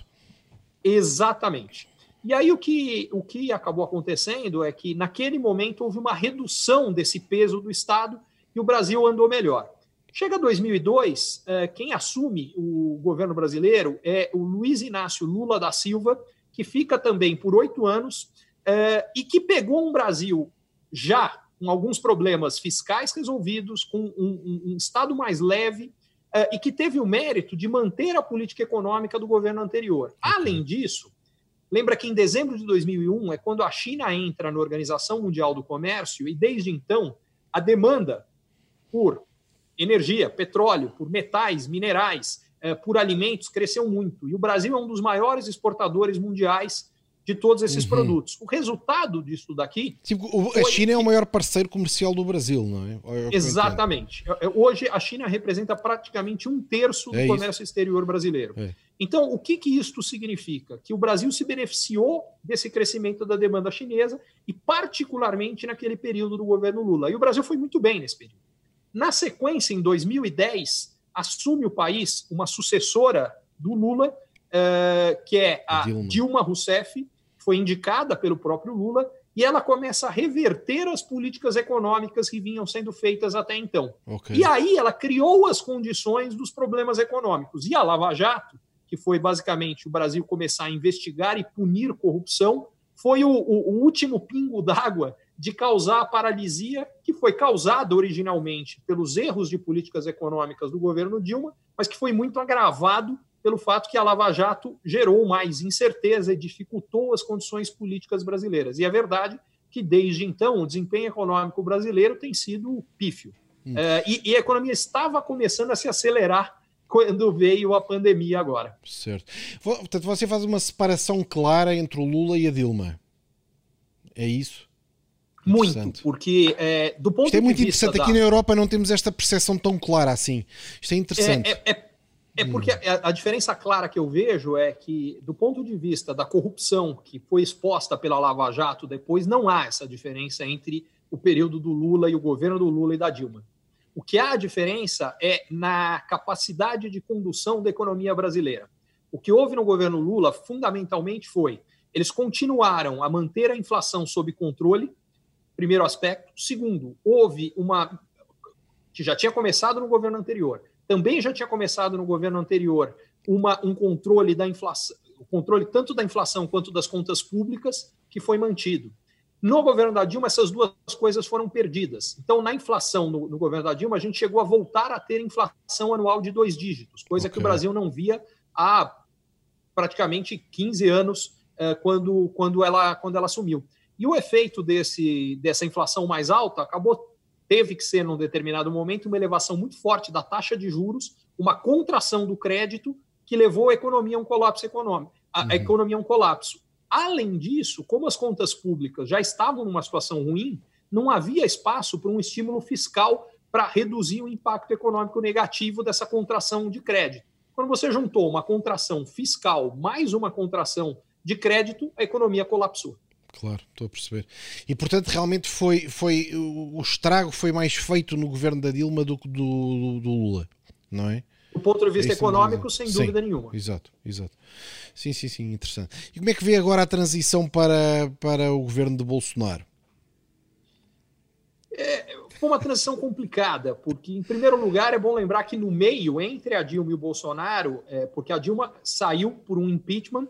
Exatamente. E aí o que, o que acabou acontecendo é que, naquele momento, houve uma redução desse peso do Estado e o Brasil andou melhor. Chega 2002, eh, quem assume o governo brasileiro é o Luiz Inácio Lula da Silva, que fica também por oito anos eh, e que pegou um Brasil já com alguns problemas fiscais resolvidos, com um, um, Estado mais leve eh, e que teve o mérito de manter a política econômica do governo anterior. Além disso, Lembra que em dezembro de 2001 é quando a China entra na Organização Mundial do Comércio e desde então a demanda por energia, petróleo, por metais, minerais, eh, por alimentos cresceu muito. E o Brasil é um dos maiores exportadores mundiais de todos esses uhum. produtos. O resultado disso daqui. Sim, a China é o maior parceiro comercial do Brasil, não é? é Exatamente. É, hoje a China representa praticamente um terço do é comércio exterior brasileiro. É. Então, o que, que isto significa? Que o Brasil se beneficiou desse crescimento da demanda chinesa e, particularmente, naquele período do governo Lula. E o Brasil foi muito bem nesse período. Na sequência, em 2010, assume o país uma sucessora do Lula, uh, que é a Dilma. Dilma Rousseff, foi indicada pelo próprio Lula e ela começa a reverter as políticas econômicas que vinham sendo feitas até então. Okay. E aí ela criou as condições dos problemas econômicos. E a Lava Jato, que foi basicamente o Brasil começar a investigar e punir corrupção, foi o, o, o último pingo d'água de causar a paralisia que foi causada originalmente pelos erros de políticas econômicas do governo Dilma, mas que foi muito agravado pelo fato que a Lava Jato gerou mais incerteza e dificultou as condições políticas brasileiras. E é verdade que, desde então, o desempenho econômico brasileiro tem sido pífio. Hum. É, e, e, a economia estava começando a se acelerar quando veio a pandemia agora. Certo. Portanto, você faz uma separação clara entre o Lula e a Dilma. É isso? Muito, porque é, do ponto Isto é muito interessante. Da... Aqui na Europa não temos esta percepção tão clara assim. Isto é interessante. É, é, é é porque a, a, diferença clara que eu vejo é que, do ponto de vista da corrupção que foi exposta pela Lava Jato depois, não há essa diferença entre o período do Lula e o governo do Lula e da Dilma. O que há a diferença é na capacidade de condução da economia brasileira. O que houve no governo Lula, fundamentalmente, foi eles continuaram a manter a inflação sob controle, primeiro aspecto. Segundo, houve uma. que já tinha começado no governo anterior também já tinha começado no governo anterior uma, um controle da inflação, o controle tanto da inflação quanto das contas públicas, que foi mantido. No governo da Dilma, essas duas coisas foram perdidas. Então, na inflação no, no governo da Dilma, a gente chegou a voltar a ter inflação anual de dois dígitos, coisa okay. que o Brasil não via há praticamente 15 anos, eh, quando, quando, ela, quando ela assumiu. E o efeito desse, dessa inflação mais alta acabou teve que ser, num determinado momento, uma elevação muito forte da taxa de juros, uma contração do crédito que levou a economia a um colapso econômico, a, uhum. a economia a um colapso. Além disso, como as contas públicas já estavam numa situação ruim, não havia espaço para um estímulo fiscal para reduzir o impacto econômico negativo dessa contração de crédito. Quando você juntou uma contração fiscal mais uma contração de crédito, a economia colapsou. Claro, estou a perceber. E portanto, realmente foi, foi o estrago foi mais feito no governo da Dilma do que do, do, do, Lula, não é? Do ponto de vista é econômico, sem sim, dúvida nenhuma. Exato, exato. Sim, sim, sim, interessante. E como é que vê agora a transição para, para o governo de Bolsonaro? É, foi uma transição complicada, porque, em primeiro lugar, é bom lembrar que no meio, entre a Dilma e o Bolsonaro, é, porque a Dilma saiu por um impeachment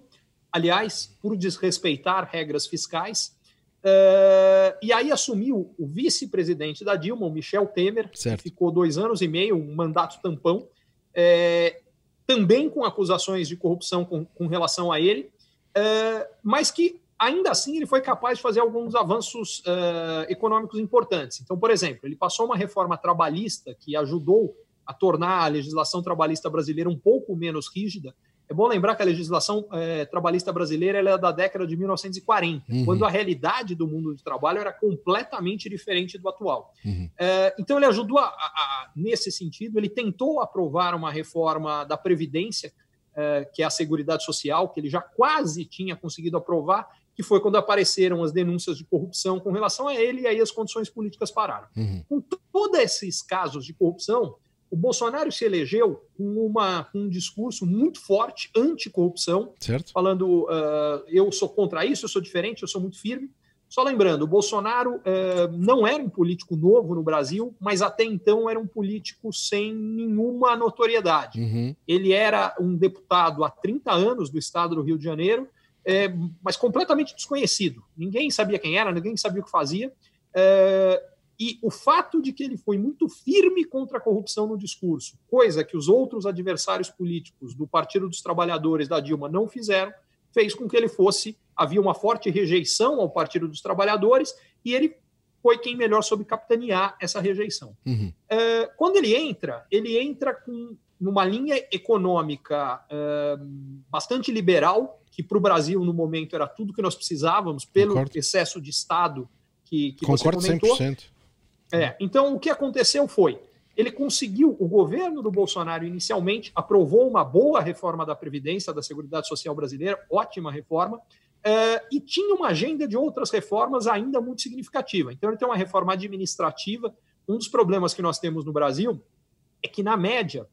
aliás, por desrespeitar regras fiscais. Uh, e aí assumiu o vice-presidente da Dilma, o Michel Temer, certo. que ficou dois anos e meio, um mandato tampão, é, também com acusações de corrupção com, com relação a ele, uh, mas que ainda assim ele foi capaz de fazer alguns avanços uh, econômicos importantes. Então, por exemplo, ele passou uma reforma trabalhista que ajudou a tornar a legislação trabalhista brasileira um pouco menos rígida, é bom lembrar que a legislação é, trabalhista brasileira é da década de 1940, uhum. quando a realidade do mundo do trabalho era completamente diferente do atual. Uhum. É, então, ele ajudou, a, a, a, nesse sentido, ele tentou aprovar uma reforma da Previdência, é, que é a Seguridade Social, que ele já quase tinha conseguido aprovar, que foi quando apareceram as denúncias de corrupção com relação a ele, e aí as condições políticas pararam. Uhum. Com todos esses casos de corrupção, o Bolsonaro se elegeu com, uma, com um discurso muito forte anticorrupção, certo. falando uh, eu sou contra isso, eu sou diferente, eu sou muito firme. Só lembrando, o Bolsonaro uh, não era um político novo no Brasil, mas até então era um político sem nenhuma notoriedade. Uhum. Ele era um deputado há 30 anos do estado do Rio de Janeiro, é, mas completamente desconhecido. Ninguém sabia quem era, ninguém sabia o que fazia. É, e o fato de que ele foi muito firme contra a corrupção no discurso, coisa que os outros adversários políticos do Partido dos Trabalhadores da Dilma não fizeram, fez com que ele fosse. Havia uma forte rejeição ao Partido dos Trabalhadores e ele foi quem melhor soube capitanear essa rejeição. Uhum. É, quando ele entra, ele entra com numa linha econômica é, bastante liberal, que para o Brasil, no momento, era tudo que nós precisávamos, pelo Concordo. excesso de Estado que, que Concordo você comentou. 100%. É, então, o que aconteceu foi, ele conseguiu, o governo do Bolsonaro inicialmente aprovou uma boa reforma da Previdência, da Seguridade Social Brasileira, ótima reforma, é, e tinha uma agenda de outras reformas ainda muito significativa. Então, ele tem uma reforma administrativa. Um dos problemas que nós temos no Brasil é que, na média,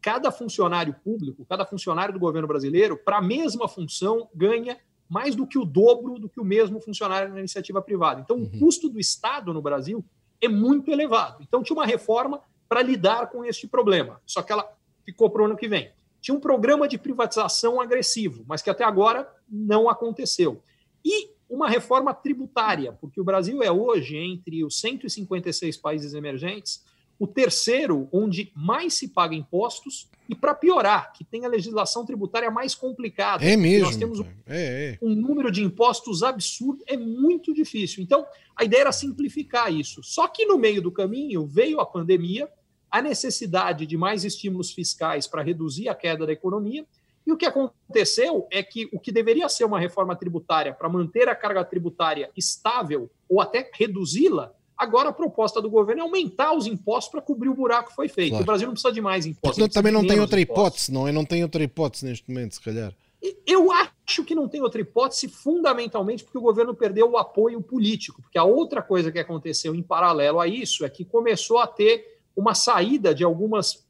cada funcionário público, cada funcionário do governo brasileiro, para a mesma função, ganha mais do que o dobro do que o mesmo funcionário na iniciativa privada. Então, uhum. o custo do Estado no Brasil é muito elevado. Então, tinha uma reforma para lidar com este problema, só que ela ficou para o ano que vem. Tinha um programa de privatização agressivo, mas que até agora não aconteceu. E uma reforma tributária, porque o Brasil é hoje, entre os 156 países emergentes, o terceiro onde mais se paga impostos e, para piorar, que tem a legislação tributária mais complicada. É mesmo. Nós temos um, é, é. um número de impostos absurdo, é muito difícil. Então, a ideia era simplificar isso. Só que no meio do caminho veio a pandemia, a necessidade de mais estímulos fiscais para reduzir a queda da economia. E o que aconteceu é que o que deveria ser uma reforma tributária para manter a carga tributária estável ou até reduzi-la, Agora a proposta do governo é aumentar os impostos para cobrir o buraco que foi feito. Claro. O Brasil não precisa de mais impostos. Não, também não tem outra impostos. hipótese, não é? Não tem outra hipótese neste momento, se calhar. Eu acho que não tem outra hipótese, fundamentalmente porque o governo perdeu o apoio político. Porque a outra coisa que aconteceu em paralelo a isso é que começou a ter uma saída de algumas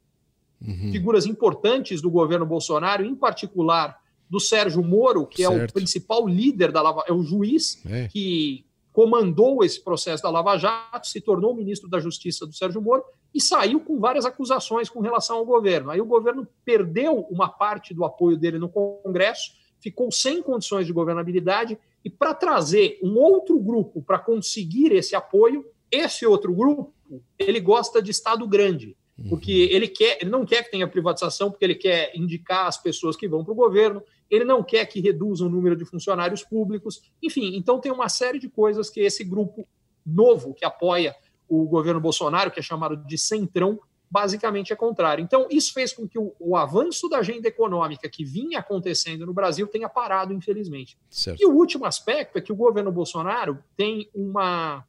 uhum. figuras importantes do governo Bolsonaro, em particular do Sérgio Moro, que certo. é o principal líder da Lava, é o juiz é. que comandou esse processo da Lava Jato, se tornou ministro da Justiça do Sérgio Moro e saiu com várias acusações com relação ao governo. Aí o governo perdeu uma parte do apoio dele no Congresso, ficou sem condições de governabilidade e para trazer um outro grupo para conseguir esse apoio, esse outro grupo, ele gosta de Estado grande porque uhum. ele quer, ele não quer que tenha privatização, porque ele quer indicar as pessoas que vão para o governo, ele não quer que reduza o número de funcionários públicos, enfim, então tem uma série de coisas que esse grupo novo que apoia o governo Bolsonaro, que é chamado de Centrão, basicamente é contrário. Então, isso fez com que o, o avanço da agenda econômica que vinha acontecendo no Brasil tenha parado, infelizmente. Certo. E o último aspecto é que o governo Bolsonaro tem uma,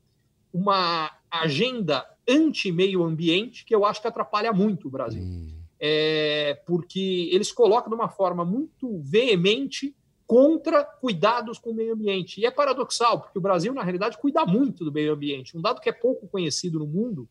uma agenda anti-meio ambiente que eu acho que atrapalha muito o Brasil. Hum. É, porque eles colocam de uma forma muito veemente contra cuidados com o meio ambiente. E é paradoxal, porque o Brasil, na realidade, cuida muito do meio ambiente. Um dado que é pouco conhecido no mundo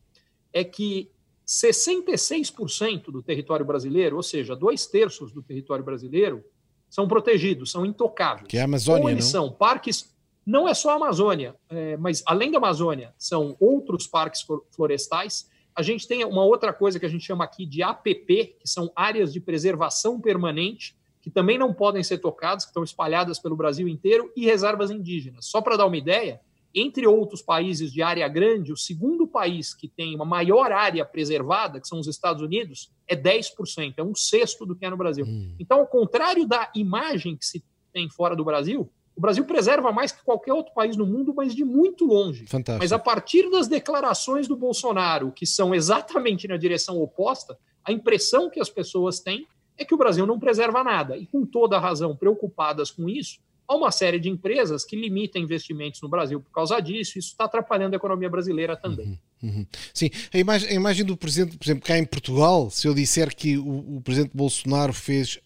é que 66% do território brasileiro, ou seja, dois terços do território brasileiro, são protegidos, são intocáveis. Que é a Amazônia, Ou eles não? são parques não é só a Amazônia, é, mas além da Amazônia, são outros parques florestais. A gente tem uma outra coisa que a gente chama aqui de APP, que são áreas de preservação permanente, que também não podem ser tocadas, que estão espalhadas pelo Brasil inteiro, e reservas indígenas. Só para dar uma ideia, entre outros países de área grande, o segundo país que tem uma maior área preservada, que são os Estados Unidos, é 10%, é um sexto do que é no Brasil. Hum. Então, ao contrário da imagem que se tem fora do Brasil, o Brasil preserva mais que qualquer outro país no mundo, mas de muito longe. Fantástico. Mas a partir das declarações do Bolsonaro, que são exatamente na direção oposta, a impressão que as pessoas têm é que o Brasil não preserva nada. E com toda a razão, preocupadas com isso, há uma série de empresas que limitam investimentos no Brasil por causa disso. Isso está atrapalhando a economia brasileira também. Uhum, uhum. Sim, a imagem, a imagem, do presidente, por exemplo, cá em Portugal, se eu disser que o, o presidente Bolsonaro fez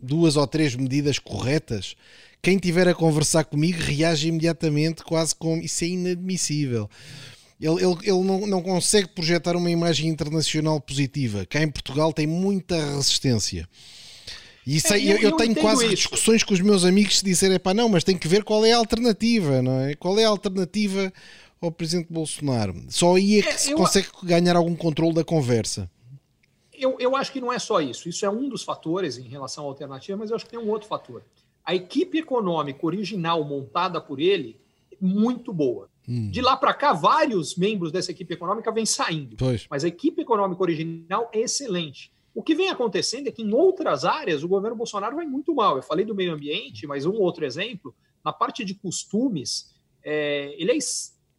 duas ou três medidas corretas, quem tiver a conversar comigo reage imediatamente, quase como isso é inadmissível. Ele, ele, ele não, não consegue projetar uma imagem internacional positiva. Cá em Portugal tem muita resistência. E isso, é, eu, eu, eu, tenho quase isso. discussões com os meus amigos se disserem, pá, não, mas tem que ver qual é a alternativa, não é? Qual é a alternativa ao Presidente Bolsonaro? Só aí é que é, se consegue ganhar algum controle da conversa. Eu, eu acho que não é só isso. Isso é um dos fatores em relação à alternativa, mas eu acho que tem um outro fator a equipe econômica original montada por ele muito boa. Hum. De lá para cá, vários membros dessa equipe econômica vêm saindo. Pois. Mas a equipe econômica original é excelente. O que vem acontecendo é que em outras áreas o governo Bolsonaro vai muito mal. Eu falei do meio ambiente, mas um outro exemplo, na parte de costumes, é, ele é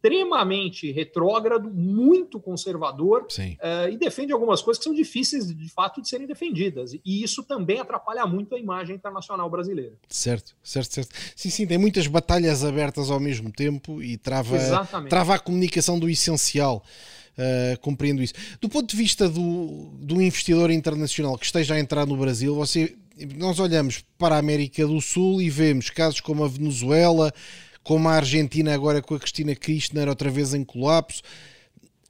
extremamente retrógrado, muito conservador uh, e defende algumas coisas que são difíceis de fato de serem defendidas. E isso também atrapalha muito a imagem internacional brasileira. Certo, certo, certo. Sim, sim, tem muitas batalhas abertas ao mesmo tempo e trava, trava a comunicação do essencial. Uh, compreendo isso. Do ponto de vista do, do investidor internacional que esteja a entrar no Brasil, você, nós olhamos para a América do Sul e vemos casos como a Venezuela, como a Argentina agora com a Cristina Kirchner outra vez em colapso.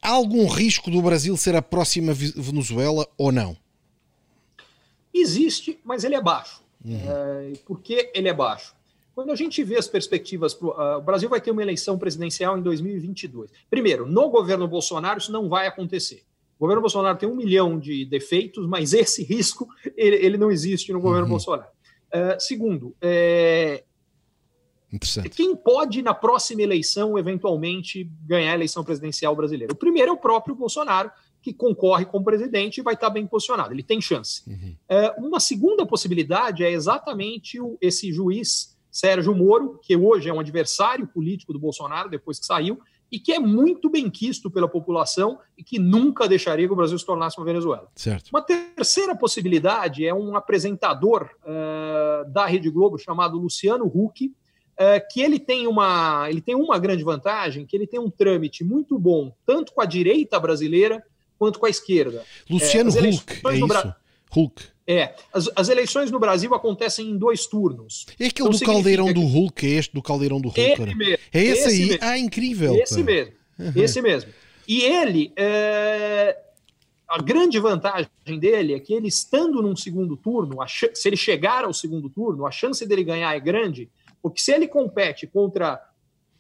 Há algum risco do Brasil ser a próxima Venezuela ou não? Existe, mas ele é baixo. Uhum. É, por que ele é baixo? Quando a gente vê as perspectivas, pro, uh, o Brasil vai ter uma eleição presidencial em 2022. Primeiro, no governo Bolsonaro isso não vai acontecer. O governo Bolsonaro tem um milhão de defeitos, mas esse risco ele, ele não existe no governo uhum. Bolsonaro. Uh, segundo, é, quem pode, na próxima eleição, eventualmente ganhar a eleição presidencial brasileira? O primeiro é o próprio Bolsonaro, que concorre como presidente e vai estar bem posicionado. Ele tem chance. Uhum. É, uma segunda possibilidade é exatamente o, esse juiz Sérgio Moro, que hoje é um adversário político do Bolsonaro, depois que saiu, e que é muito bem quisto pela população e que nunca deixaria que o Brasil se tornasse uma Venezuela. Certo. Uma terceira possibilidade é um apresentador uh, da Rede Globo chamado Luciano Huck, que ele tem, uma, ele tem uma grande vantagem, que ele tem um trâmite muito bom, tanto com a direita brasileira quanto com a esquerda. Luciano é, Huck, é isso? Bra... Hulk. É, as, as, eleições no Brasil acontecem em dois turnos. É aquele então, do caldeirão do Hulk, é este do caldeirão do Hulk. Esse mesmo, é esse, esse aí? Mesmo. Ah, incrível. Esse pá. mesmo, uhum. esse mesmo. E ele, é... a grande vantagem dele é que ele estando num segundo turno, se ele chegar ao segundo turno, a chance dele ganhar é grande, porque se ele compete contra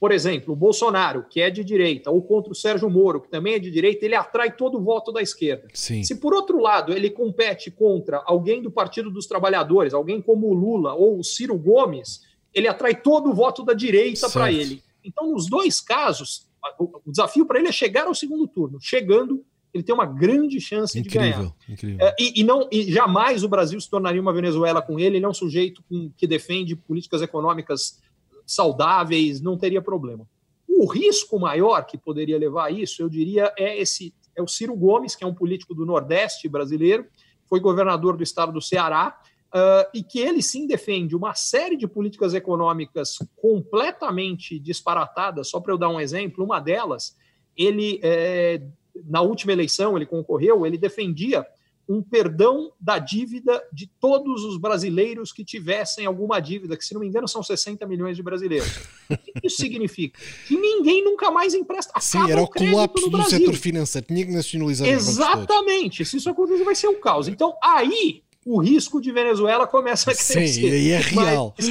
por exemplo, o Bolsonaro, que é de direita, ou contra o Sérgio Moro, que também é de direita, ele atrai todo o voto da esquerda. Sim. Se, por outro lado, ele compete contra alguém do Partido dos Trabalhadores, alguém como o Lula ou o Ciro Gomes, ele atrai todo o voto da direita para ele. Então, nos dois casos, o desafio para ele é chegar ao segundo turno. Chegando, ele tem uma grande chance incrível, de ganhar. Incrível. É, e, e, não, e jamais o Brasil se tornaria uma Venezuela com ele. Ele é um sujeito com, que defende políticas econômicas saudáveis, não teria problema. O risco maior que poderia levar a isso, eu diria, é esse é o Ciro Gomes, que é um político do Nordeste brasileiro, foi governador do estado do Ceará, uh, e que ele sim defende uma série de políticas econômicas completamente disparatadas. Só para eu dar um exemplo, uma delas, ele, é, na última eleição, ele concorreu, ele defendia um perdão da dívida de todos os brasileiros que tivessem alguma dívida, que se não me engano são 60 milhões de brasileiros. O que isso significa? Que ninguém nunca mais empresta. Sim, era o, colapso do setor financeiro, tinha que nacionalizar. Exatamente, se isso acontecer vai ser o caos. Então aí o risco de Venezuela começa a crescer. Sim, e é real. Mas,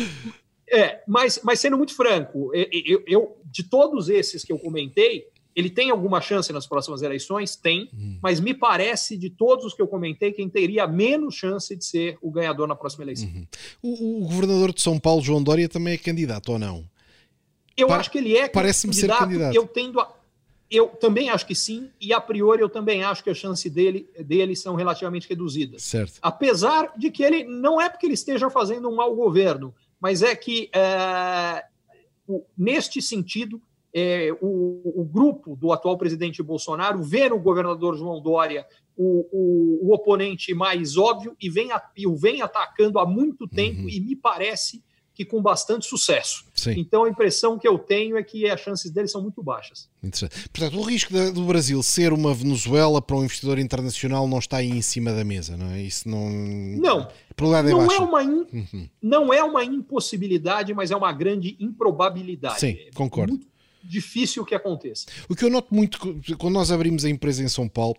é, mas, mas sendo muito franco, eu, eu, de todos esses que eu comentei, ele tem alguma chance nas próximas eleições? Tem, hum. mas me parece, de todos os que eu comentei, quem teria menos chance de ser o ganhador na próxima eleição. Uhum. O, o, governador de São Paulo, João Dória, também é candidato ou não? Eu pa acho que ele é Parece-me ser candidato. Eu tendo a, eu também acho que sim, e a priori eu também acho que as chances dele, dele são relativamente reduzidas. Certo. Apesar de que ele não é porque ele esteja fazendo um mau governo, mas é que é, neste sentido é, o, o, grupo do atual presidente Bolsonaro vê no governador João Dória o, o, o oponente mais óbvio e, vem, e o vem atacando há muito tempo uhum. e me parece que com bastante sucesso. Sim. Então a impressão que eu tenho é que as chances dele são muito baixas. Portanto, o risco do Brasil ser uma Venezuela para um investidor internacional não está aí em cima da mesa, não é? Isso não. Não. É não, é uma in... uhum. não é uma impossibilidade, mas é uma grande improbabilidade. Sim, concordo. Muito difícil que aconteça. O que eu noto muito quando nós abrimos a empresa em São Paulo,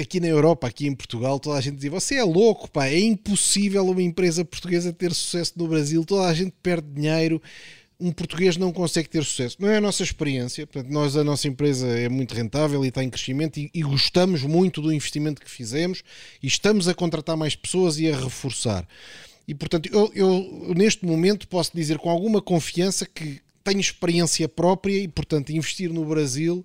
aqui na Europa, aqui em Portugal, toda a gente diz: Você é louco, pá, é impossível uma empresa portuguesa ter sucesso no Brasil, toda a gente perde dinheiro. Um português não consegue ter sucesso. Não é a nossa experiência. Portanto, nós, a nossa empresa é muito rentável e está em crescimento e, e gostamos muito do investimento que fizemos e estamos a contratar mais pessoas e a reforçar. E, portanto, eu, eu neste momento posso dizer com alguma confiança que tenho experiência própria e, portanto, investir no Brasil,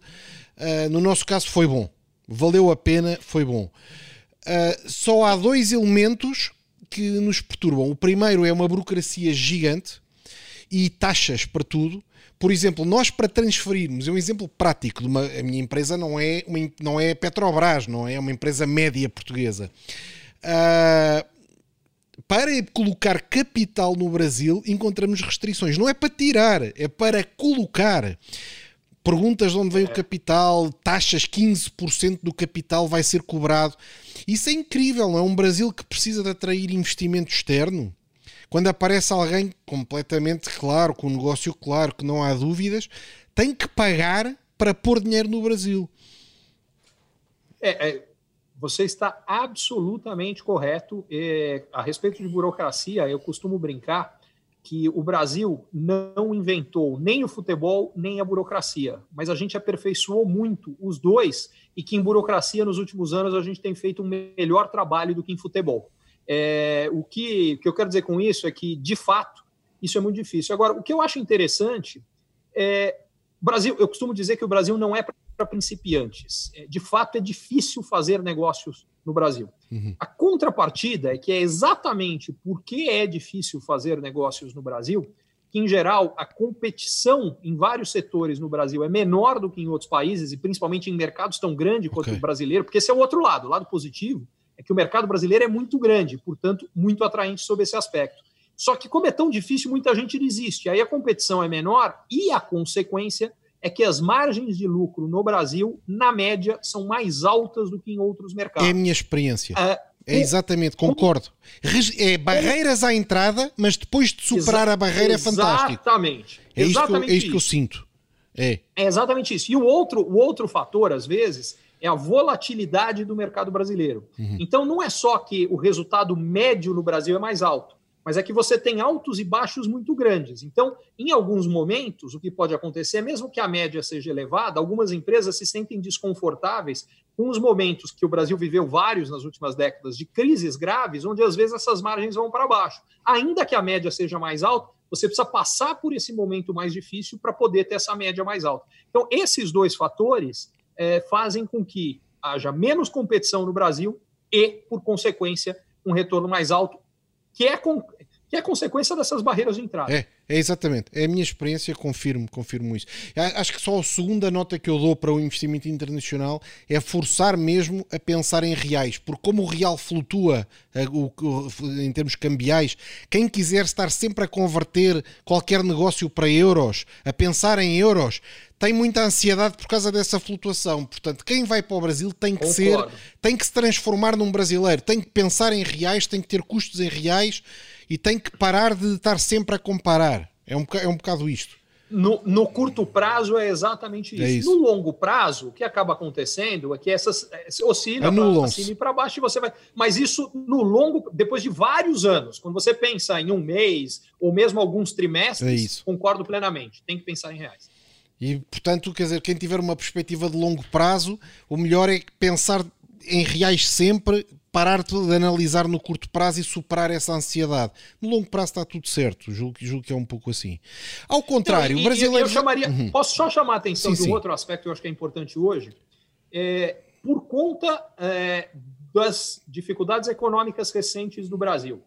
uh, no nosso caso, foi bom. Valeu a pena, foi bom. Uh, só há dois elementos que nos perturbam. O primeiro é uma burocracia gigante e taxas para tudo. Por exemplo, nós para transferirmos, é um exemplo prático de uma, a minha empresa não é, uma, não é Petrobras, não é, é uma empresa média portuguesa. Uh, para colocar capital no Brasil encontramos restrições. Não é para tirar, é para colocar. Perguntas de onde vem o capital, taxas, 15% do capital vai ser cobrado. Isso é incrível, não é? Um Brasil que precisa de atrair investimento externo. Quando aparece alguém completamente claro, com um negócio claro, que não há dúvidas, tem que pagar para pôr dinheiro no Brasil. É, é você está absolutamente correto. É, a respeito de burocracia, eu costumo brincar que o Brasil não inventou nem o futebol nem a burocracia, mas a gente aperfeiçoou muito os dois e que em burocracia nos últimos anos a gente tem feito um melhor trabalho do que em futebol. É, o, que, o que eu quero dizer com isso é que, de fato, isso é muito difícil. Agora, o que eu acho interessante é. Brasil, eu costumo dizer que o Brasil não é principiantes. É, de fato, é difícil fazer negócios no Brasil. Uhum. A contrapartida é que é exatamente porque é difícil fazer negócios no Brasil que, em geral, a competição em vários setores no Brasil é menor do que em outros países, e principalmente em mercados tão grandes quanto okay. o brasileiro, porque esse é o outro lado. O lado positivo é que o mercado brasileiro é muito grande, portanto, muito atraente sob esse aspecto. Só que, como é tão difícil, muita gente desiste. Aí a competição é menor e a consequência é que as margens de lucro no Brasil, na média, são mais altas do que em outros mercados. É a minha experiência. É, é exatamente, concordo. É barreiras à entrada, mas depois de superar a barreira é fantástico. Exatamente. É isto, exatamente é isto que eu sinto. É. é exatamente isso. E o outro, o outro fator, às vezes, é a volatilidade do mercado brasileiro. Uhum. Então, não é só que o resultado médio no Brasil é mais alto mas é que você tem altos e baixos muito grandes. Então, em alguns momentos, o que pode acontecer mesmo que a média seja elevada, algumas empresas se sentem desconfortáveis com os momentos que o Brasil viveu vários nas últimas décadas de crises graves, onde às vezes essas margens vão para baixo. Ainda que a média seja mais alta, você precisa passar por esse momento mais difícil para poder ter essa média mais alta. Então, esses dois fatores é, fazem com que haja menos competição no Brasil e, por consequência, um retorno mais alto que é, que é consequência dessas barreiras de entrada. É, é exatamente. É a minha experiência, confirmo, confirmo isso. Acho que só a segunda nota que eu dou para o investimento internacional é forçar mesmo a pensar em reais, porque como o real flutua em termos cambiais, quem quiser estar sempre a converter qualquer negócio para euros, a pensar em euros, tem muita ansiedade por causa dessa flutuação. Portanto, quem vai para o Brasil tem que Concordo. ser, tem que se transformar num brasileiro, tem que pensar em reais, tem que ter custos em reais e tem que parar de estar sempre a comparar. É um, é um bocado isto. No, no, curto prazo é exatamente isso. É isso. No longo prazo, o que acaba acontecendo é que essas é, oscila para cima e para baixo e você vai. Mas isso no longo, depois de vários anos, quando você pensa em um mês ou mesmo alguns trimestres, é concordo plenamente. Tem que pensar em reais. E, portanto, quer dizer, quem tiver uma perspectiva de longo prazo, o melhor é pensar em reais sempre, parar de analisar no curto prazo e superar essa ansiedade. No longo prazo está tudo certo, julgo, julgo que é um pouco assim. Ao contrário, o brasileiro. Eu chamaria, uhum. Posso só chamar a atenção sim, de um sim. outro aspecto que eu acho que é importante hoje? É, por conta é, das dificuldades econômicas recentes do Brasil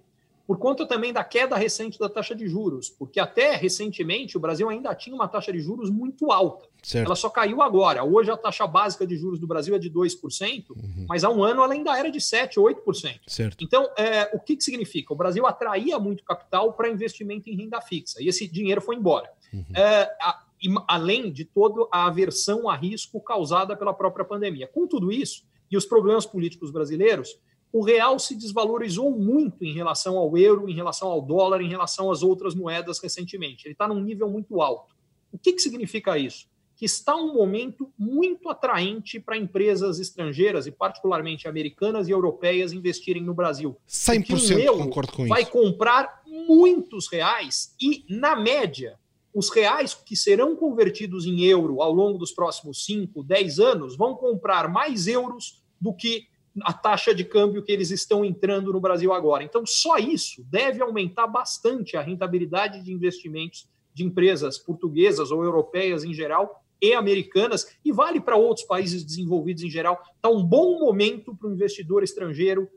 por conta também da queda recente da taxa de juros, porque até recentemente o Brasil ainda tinha uma taxa de juros muito alta. Certo. Ela só caiu agora. Hoje a taxa básica de juros do Brasil é de 2%, uhum. mas há um ano ela ainda era de 7%, 8%. Certo. Então, é, o que, que significa? O Brasil atraía muito capital para investimento em renda fixa, e esse dinheiro foi embora. Uhum. É, a, além de toda a aversão a risco causada pela própria pandemia. Com tudo isso, e os problemas políticos brasileiros, o real se desvalorizou muito em relação ao euro, em relação ao dólar, em relação às outras moedas recentemente. Ele está num nível muito alto. O que, que significa isso? Que está um momento muito atraente para empresas estrangeiras, e particularmente americanas e europeias, investirem no Brasil. 100% um concordo com isso. Vai comprar muitos reais e, na média, os reais que serão convertidos em euro ao longo dos próximos 5, 10 anos vão comprar mais euros do que a taxa de câmbio que eles estão entrando no Brasil agora. Então, só isso deve aumentar bastante a rentabilidade de investimentos de empresas portuguesas ou europeias em geral e americanas, e vale para outros países desenvolvidos em geral. Está um bom momento para o investidor estrangeiro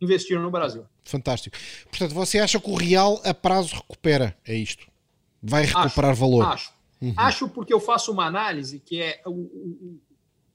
investir no Brasil. Fantástico. Portanto, você acha que o real a prazo recupera? É isto? Vai recuperar acho, valor? Acho. Uhum. Acho porque eu faço uma análise que é o, o,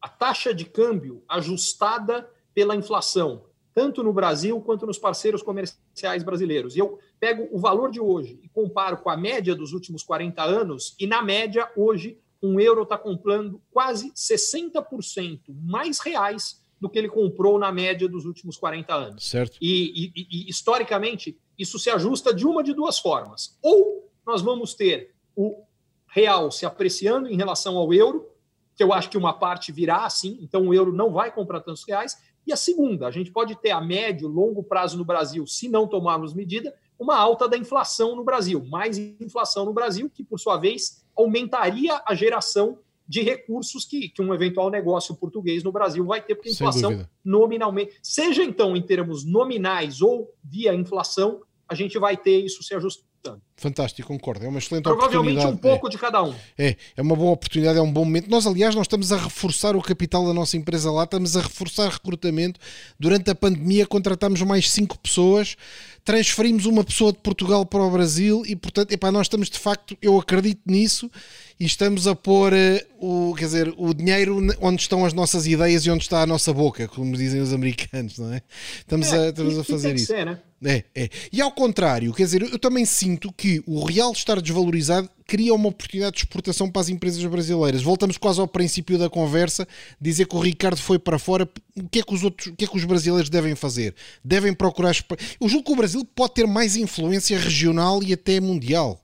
a taxa de câmbio ajustada pela inflação, tanto no Brasil quanto nos parceiros comerciais brasileiros. E eu pego o valor de hoje e comparo com a média dos últimos 40 anos, e na média, hoje, um euro está comprando quase 60% mais reais do que ele comprou na média dos últimos 40 anos. Certo. E, e, e historicamente, isso se ajusta de uma de duas formas. Ou nós vamos ter o real se apreciando em relação ao euro, que eu acho que uma parte virá assim, então o euro não vai comprar tantos reais, e a segunda, a gente pode ter a médio, longo prazo no Brasil, se não tomarmos medida, uma alta da inflação no Brasil, mais inflação no Brasil, que por sua vez aumentaria a geração de recursos que, que um eventual negócio português no Brasil vai ter, porque a inflação nominalmente, seja então em termos nominais ou via inflação, a gente vai ter isso se ajustando. Fantástico, concordo. É uma excelente Provavelmente oportunidade. um pouco é. de cada um. É, é uma boa oportunidade, é um bom momento. Nós, aliás, nós estamos a reforçar o capital da nossa empresa lá, estamos a reforçar recrutamento. Durante a pandemia contratámos mais cinco pessoas, transferimos uma pessoa de Portugal para o Brasil e, portanto, epá, nós estamos de facto, eu acredito nisso e estamos a pôr uh, o, quer dizer, o dinheiro onde estão as nossas ideias e onde está a nossa boca, como dizem os americanos, não é? Estamos, é, a, estamos a fazer isso. Ser, né? É, é. E ao contrário, quer dizer, eu também sinto que o real estar desvalorizado cria uma oportunidade de exportação para as empresas brasileiras. Voltamos quase ao princípio da conversa, dizer que o Ricardo foi para fora. O que é que os outros, o que é que os brasileiros devem fazer? Devem procurar. Eu julgo que o Brasil pode ter mais influência regional e até mundial.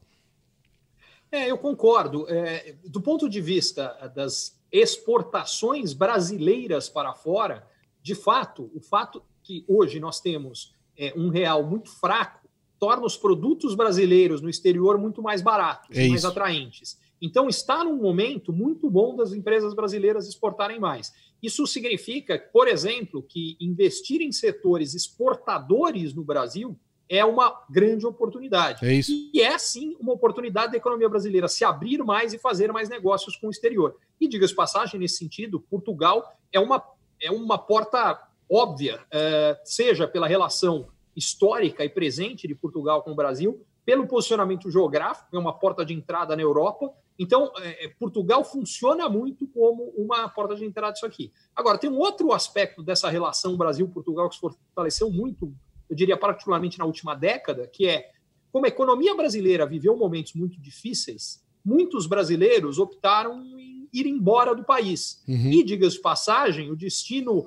É, eu concordo. É, do ponto de vista das exportações brasileiras para fora, de fato, o fato que hoje nós temos é, um real muito fraco torna os produtos brasileiros no exterior muito mais baratos, é mais atraentes. Então, está num momento muito bom das empresas brasileiras exportarem mais. Isso significa, por exemplo, que investir em setores exportadores no Brasil é uma grande oportunidade. É isso. E é, sim, uma oportunidade da economia brasileira se abrir mais e fazer mais negócios com o exterior. E, diga-se passagem, nesse sentido, Portugal é uma, é uma porta óbvia, uh, seja pela relação histórica e presente de Portugal com o Brasil, pelo posicionamento geográfico, é uma porta de entrada na Europa. Então, é, Portugal funciona muito como uma porta de entrada disso aqui. Agora, tem um outro aspecto dessa relação Brasil-Portugal que se fortaleceu muito, eu diria particularmente na última década, que é como a economia brasileira viveu momentos muito difíceis, muitos brasileiros optaram em ir embora do país. Uhum. E, diga-se passagem, o destino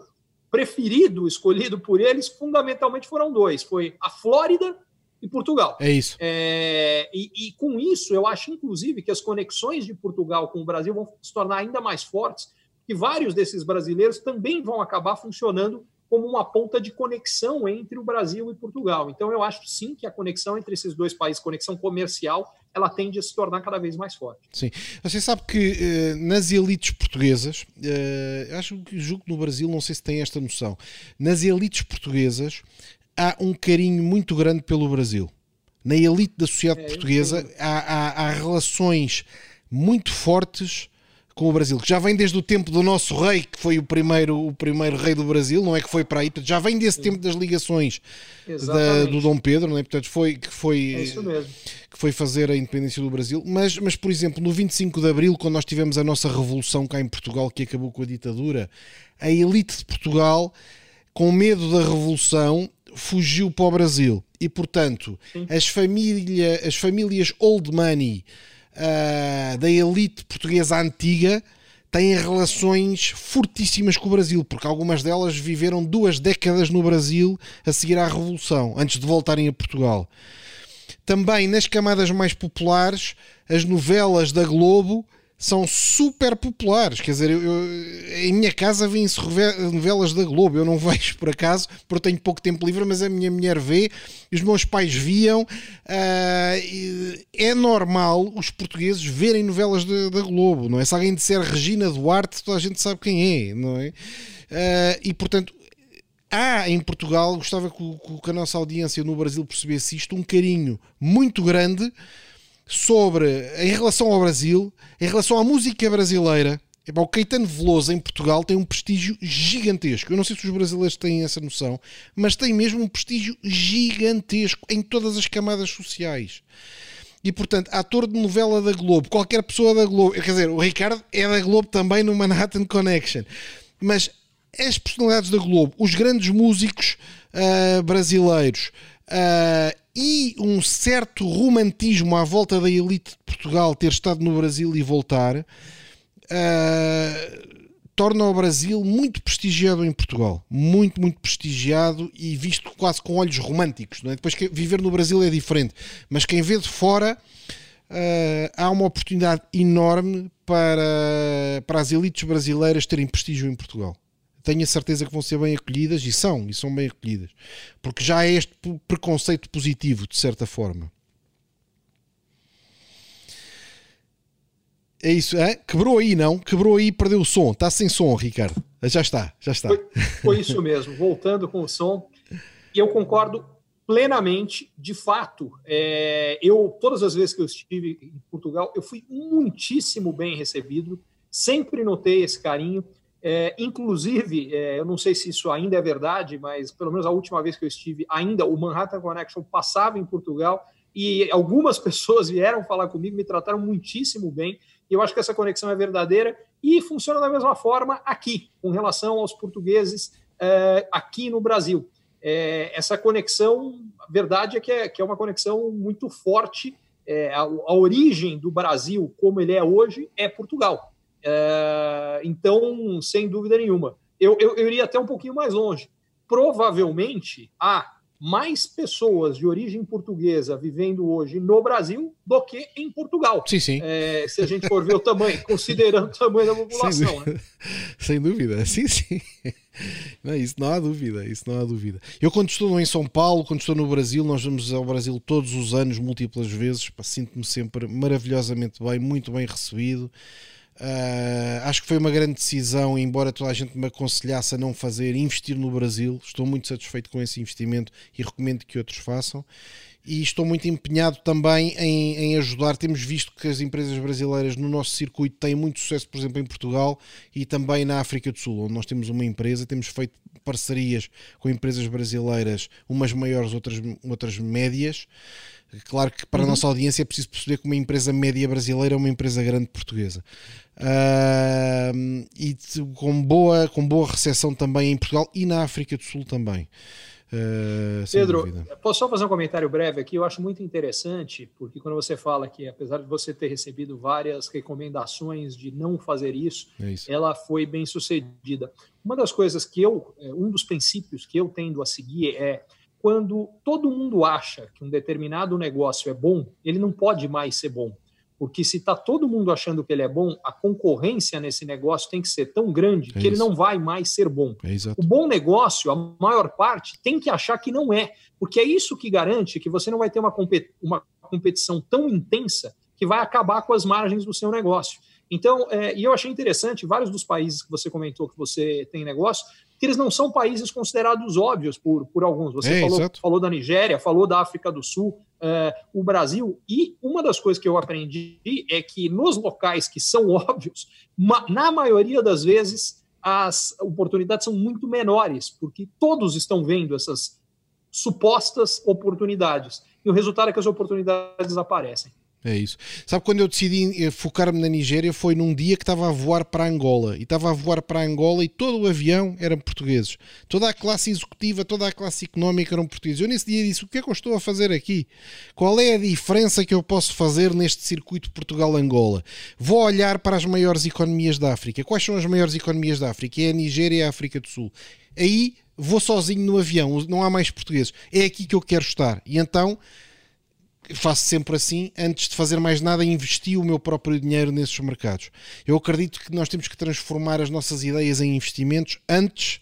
preferido escolhido por eles, fundamentalmente foram dois: foi a Flórida e Portugal. É isso. É, e, e, com isso, eu acho, inclusive, que as conexões de Portugal com o Brasil vão se tornar ainda mais fortes, que vários desses brasileiros também vão acabar funcionando como uma ponta de conexão entre o Brasil e Portugal. Então, eu acho sim que a conexão entre esses dois países, conexão comercial, ela tende a se tornar cada vez mais forte. Sim. Você sabe que uh, nas elites portuguesas, uh, acho que julgo que no Brasil, não sei se tem esta noção, nas elites portuguesas há um carinho muito grande pelo Brasil. Na elite da sociedade é, portuguesa há, há, há relações muito fortes com o Brasil, que já vem desde o tempo do nosso rei, que foi o primeiro, o primeiro rei do Brasil, não é que foi para aí, já vem desse Sim. tempo das ligações da, do Dom Pedro, não é? Portanto, foi que foi é que foi fazer a independência do Brasil, mas, mas por exemplo, no 25 de Abril, quando nós tivemos a nossa revolução cá em Portugal, que acabou com a ditadura, a elite de Portugal, com medo da revolução, fugiu para o Brasil. E, portanto, as, família, as famílias old money uh, da elite portuguesa antiga têm relações fortíssimas com o Brasil, porque algumas delas viveram duas décadas no Brasil a seguir à Revolução, antes de voltarem a Portugal. Também nas camadas mais populares, as novelas da Globo são super populares. Quer dizer, eu, eu, em minha casa vêm-se novelas da Globo. Eu não [laughs] vejo por acaso, porque tenho pouco tempo livre, mas a minha mulher vê, os meus pais viam. Uh, é normal os portugueses verem novelas da Globo, não é? Se alguém disser Regina Duarte, toda a gente sabe quem é, não é? Uh, e portanto, há em Portugal, gostava que, que a nossa audiência no Brasil percebesse isto, um carinho muito grande sobre, em relação ao Brasil, em relação à música brasileira, o Caetano Veloso em Portugal tem um prestígio gigantesco. Eu não sei se os brasileiros têm essa noção, mas tem mesmo um prestígio gigantesco em todas as camadas sociais. E portanto, ator de novela da Globo, qualquer pessoa da Globo, quer dizer, o Ricardo é da Globo também no Manhattan Connection, mas as personalidades da Globo, os grandes músicos uh, brasileiros, Uh, e um certo romantismo à volta da elite de Portugal ter estado no Brasil e voltar uh, torna o Brasil muito prestigiado em Portugal. Muito, muito prestigiado e visto quase com olhos românticos. É? Depois que viver no Brasil é diferente, mas quem vê de fora uh, há uma oportunidade enorme para, para as elites brasileiras terem prestígio em Portugal. Tenho a certeza que vão ser bem acolhidas e são, e são bem acolhidas, porque já é este preconceito positivo, de certa forma. É isso, é? Quebrou aí, não? Quebrou aí, perdeu o som. Está sem som, Ricardo. Já está, já está. Foi, foi isso mesmo, voltando com o som. E eu concordo plenamente, de fato. É, eu, todas as vezes que eu estive em Portugal, eu fui muitíssimo bem recebido, sempre notei esse carinho. É, inclusive, é, eu não sei se isso ainda é verdade, mas pelo menos a última vez que eu estive, ainda o Manhattan Connection passava em Portugal e algumas [laughs] pessoas vieram falar comigo, me trataram muitíssimo bem. E eu acho que essa conexão é verdadeira e funciona da mesma forma aqui, com relação aos portugueses é, aqui no Brasil. É, essa conexão, a verdade é que, é que é uma conexão muito forte. É, a, a, origem do Brasil, como ele é hoje, é Portugal. É, então, sem dúvida nenhuma. Eu, eu, eu iria até um pouquinho mais longe. Provavelmente há mais pessoas de origem portuguesa vivendo hoje no Brasil do que em Portugal. Sim, sim. É, se a gente for ver o tamanho, [laughs] considerando o tamanho da população. Sem dúvida, né? [laughs] Sem dúvida. sim, sim. Não, isso não há dúvida, isso não há dúvida. Eu quando estou em São Paulo, quando estou no Brasil, nós vamos ao Brasil todos os anos, múltiplas vezes, sinto-me sempre maravilhosamente bem, muito bem recebido. Uh, acho que foi uma grande decisão, embora toda a gente me aconselhasse a não fazer, investir no Brasil. Estou muito satisfeito com esse investimento e recomendo que outros façam. E estou muito empenhado também em, em, ajudar. Temos visto que as empresas brasileiras no nosso circuito têm muito sucesso, por exemplo, em Portugal e também na África do Sul, onde nós temos uma empresa, temos feito parcerias com empresas brasileiras, umas maiores, outras, outras médias. Claro que para uhum. a nossa audiência é preciso perceber que uma empresa média brasileira é uma empresa grande portuguesa. Uh, e com boa, com boa recepção também em Portugal e na África do Sul também. Uh, Pedro, posso só fazer um comentário breve aqui? Eu acho muito interessante, porque quando você fala que, apesar de você ter recebido várias recomendações de não fazer isso, é isso. ela foi bem sucedida. Uma das coisas que eu, é, um dos princípios que eu tendo a seguir é quando todo mundo acha que um determinado negócio é bom, ele não pode mais ser bom. Porque se está todo mundo achando que ele é bom, a concorrência nesse negócio tem que ser tão grande é que isso. ele não vai mais ser bom. É o bom negócio, a maior parte, tem que achar que não é. Porque é isso que garante que você não vai ter uma, compet uma competição tão intensa que vai acabar com as margens do seu negócio. Então, é, e eu achei interessante, vários dos países que você comentou que você tem negócio, que eles não são países considerados óbvios por, por alguns. Você é, falou, falou, da Nigéria, falou da África do Sul, o Brasil. E uma das coisas que eu aprendi é que nos locais que são [laughs] óbvios, ma, na maioria das vezes, as oportunidades são muito menores, porque todos estão vendo essas supostas oportunidades. E o resultado é que as oportunidades aparecem. É isso. Sabe quando eu decidi eh, focar-me na Nigéria foi num dia que estava a voar para Angola e estava a voar para Angola e todo o avião eram portugueses. Toda a classe executiva, toda a classe económica eram portugueses. Eu nesse dia disse: o que é que eu estou a fazer aqui? Qual é a diferença que eu posso fazer neste circuito Portugal-Angola? Vou olhar para as maiores economias da África. Quais são as maiores economias da África? É a Nigéria e a África do Sul. Aí vou sozinho no avião, não há mais portugueses. É aqui que eu quero estar. E então faço sempre assim, antes de fazer mais nada, investi o meu próprio dinheiro nesses mercados. Eu acredito que nós temos que transformar as nossas ideias em investimentos antes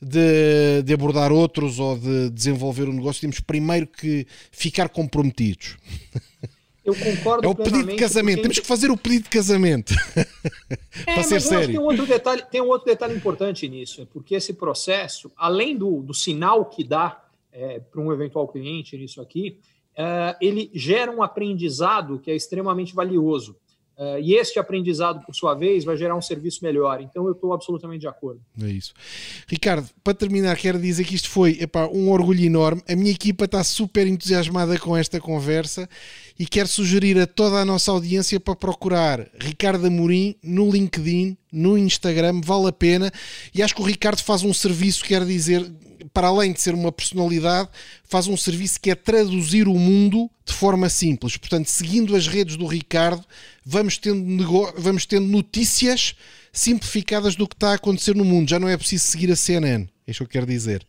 de, de abordar outros ou de desenvolver um negócio. Temos primeiro que ficar comprometidos. Eu concordo É o pedido de casamento. Temos que fazer o pedido de casamento. É, para ser sério. Tem um, outro detalhe, tem um outro detalhe importante nisso, é porque esse processo, além do, do sinal que dá é, para um eventual cliente nisso aqui, ele gera um aprendizado que é extremamente valioso. Uh, e este aprendizado, por sua vez, vai gerar um serviço melhor. Então, eu estou absolutamente de acordo. É isso. Ricardo, para terminar, quero dizer que isto foi epá, um orgulho enorme. A minha equipa está super entusiasmada com esta conversa e quero sugerir a toda a nossa audiência para procurar Ricardo Amorim no LinkedIn, no Instagram, vale a pena. E acho que o Ricardo faz um serviço, quer dizer, para além de ser uma personalidade, faz um serviço que é traduzir o mundo de forma simples. Portanto, seguindo as redes do Ricardo, vamos tendo, vamos tendo notícias simplificadas do que está a acontecer no mundo. Já não é preciso seguir a CNN. É isso que eu quero dizer.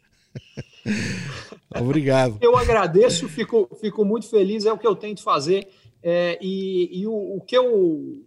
[laughs] Obrigado. Eu agradeço, fico, fico muito feliz, é o que eu tento fazer. É, e, e o, o, que eu,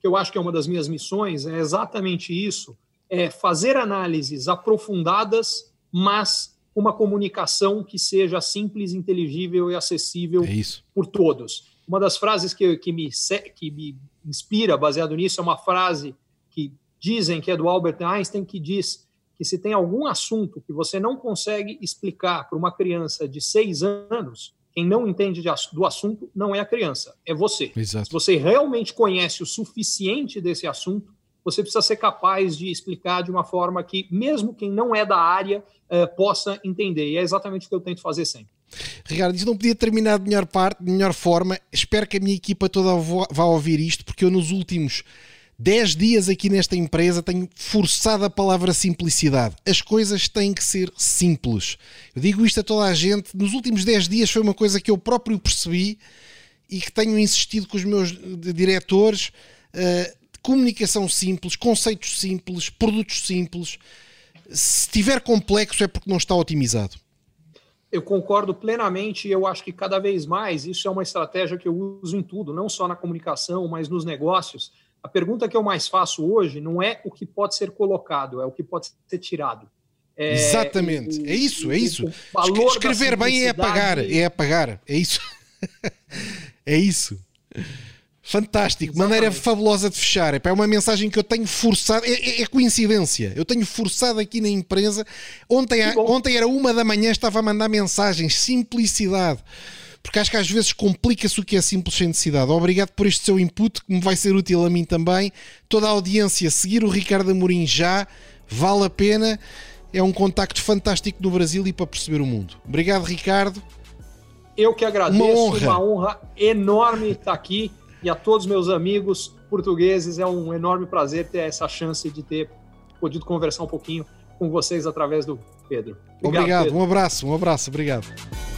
que eu acho que é uma das minhas missões é exatamente isso é fazer análises aprofundadas, mas uma comunicação que seja simples, inteligível e acessível É por todos. Uma das frases que, que, me, que me inspira baseado nisso é uma frase que dizem que é do Albert Einstein, que diz que se tem algum assunto que você não consegue explicar para uma criança de seis anos, quem não entende de, do assunto não é a criança, é você. Exato. Se você realmente conhece o suficiente desse assunto, você precisa ser capaz de explicar de uma forma que, mesmo quem não é da área, eh, possa entender. E é exatamente o que eu tento fazer sempre. Ricardo, não podia terminar de melhor, parte, de melhor forma. Espero que a minha equipa toda vá ouvir isto, porque eu nos últimos 10 dias aqui nesta empresa tenho forçado a palavra simplicidade. As coisas têm que ser simples. Eu digo isto a toda a gente. Nos últimos 10 dias foi uma coisa que eu próprio percebi e que tenho insistido com os meus diretores. Uh, comunicação simples, conceitos simples, produtos simples. Se estiver complexo é porque não está otimizado. Eu concordo plenamente. Eu acho que cada vez mais isso é uma estratégia que eu uso em tudo, não só na comunicação, mas nos negócios. A pergunta que eu mais faço hoje não é o que pode ser colocado, é o que pode ser tirado. É, Exatamente, o, é isso, é isso. Escrever bem é apagar, é apagar, é isso. [laughs] é isso. Fantástico, Exatamente. maneira fabulosa de fechar. É uma mensagem que eu tenho forçado, é, é, é coincidência. Eu tenho forçado aqui na empresa. Ontem, ontem era uma da manhã, estava a mandar mensagens, simplicidade. Porque acho que às vezes complica-se o que é simples sem necessidade. Obrigado por este seu input, que me vai ser útil a mim também. Toda a audiência, seguir o Ricardo Amorim já, vale a pena. É um contacto fantástico no Brasil e para perceber o mundo. Obrigado, Ricardo. Eu que agradeço, uma honra, uma honra enorme estar aqui e a todos meus amigos portugueses. É um enorme prazer ter essa chance de ter podido conversar um pouquinho com vocês através do Pedro. Obrigado, obrigado. Pedro. um abraço, um abraço, obrigado.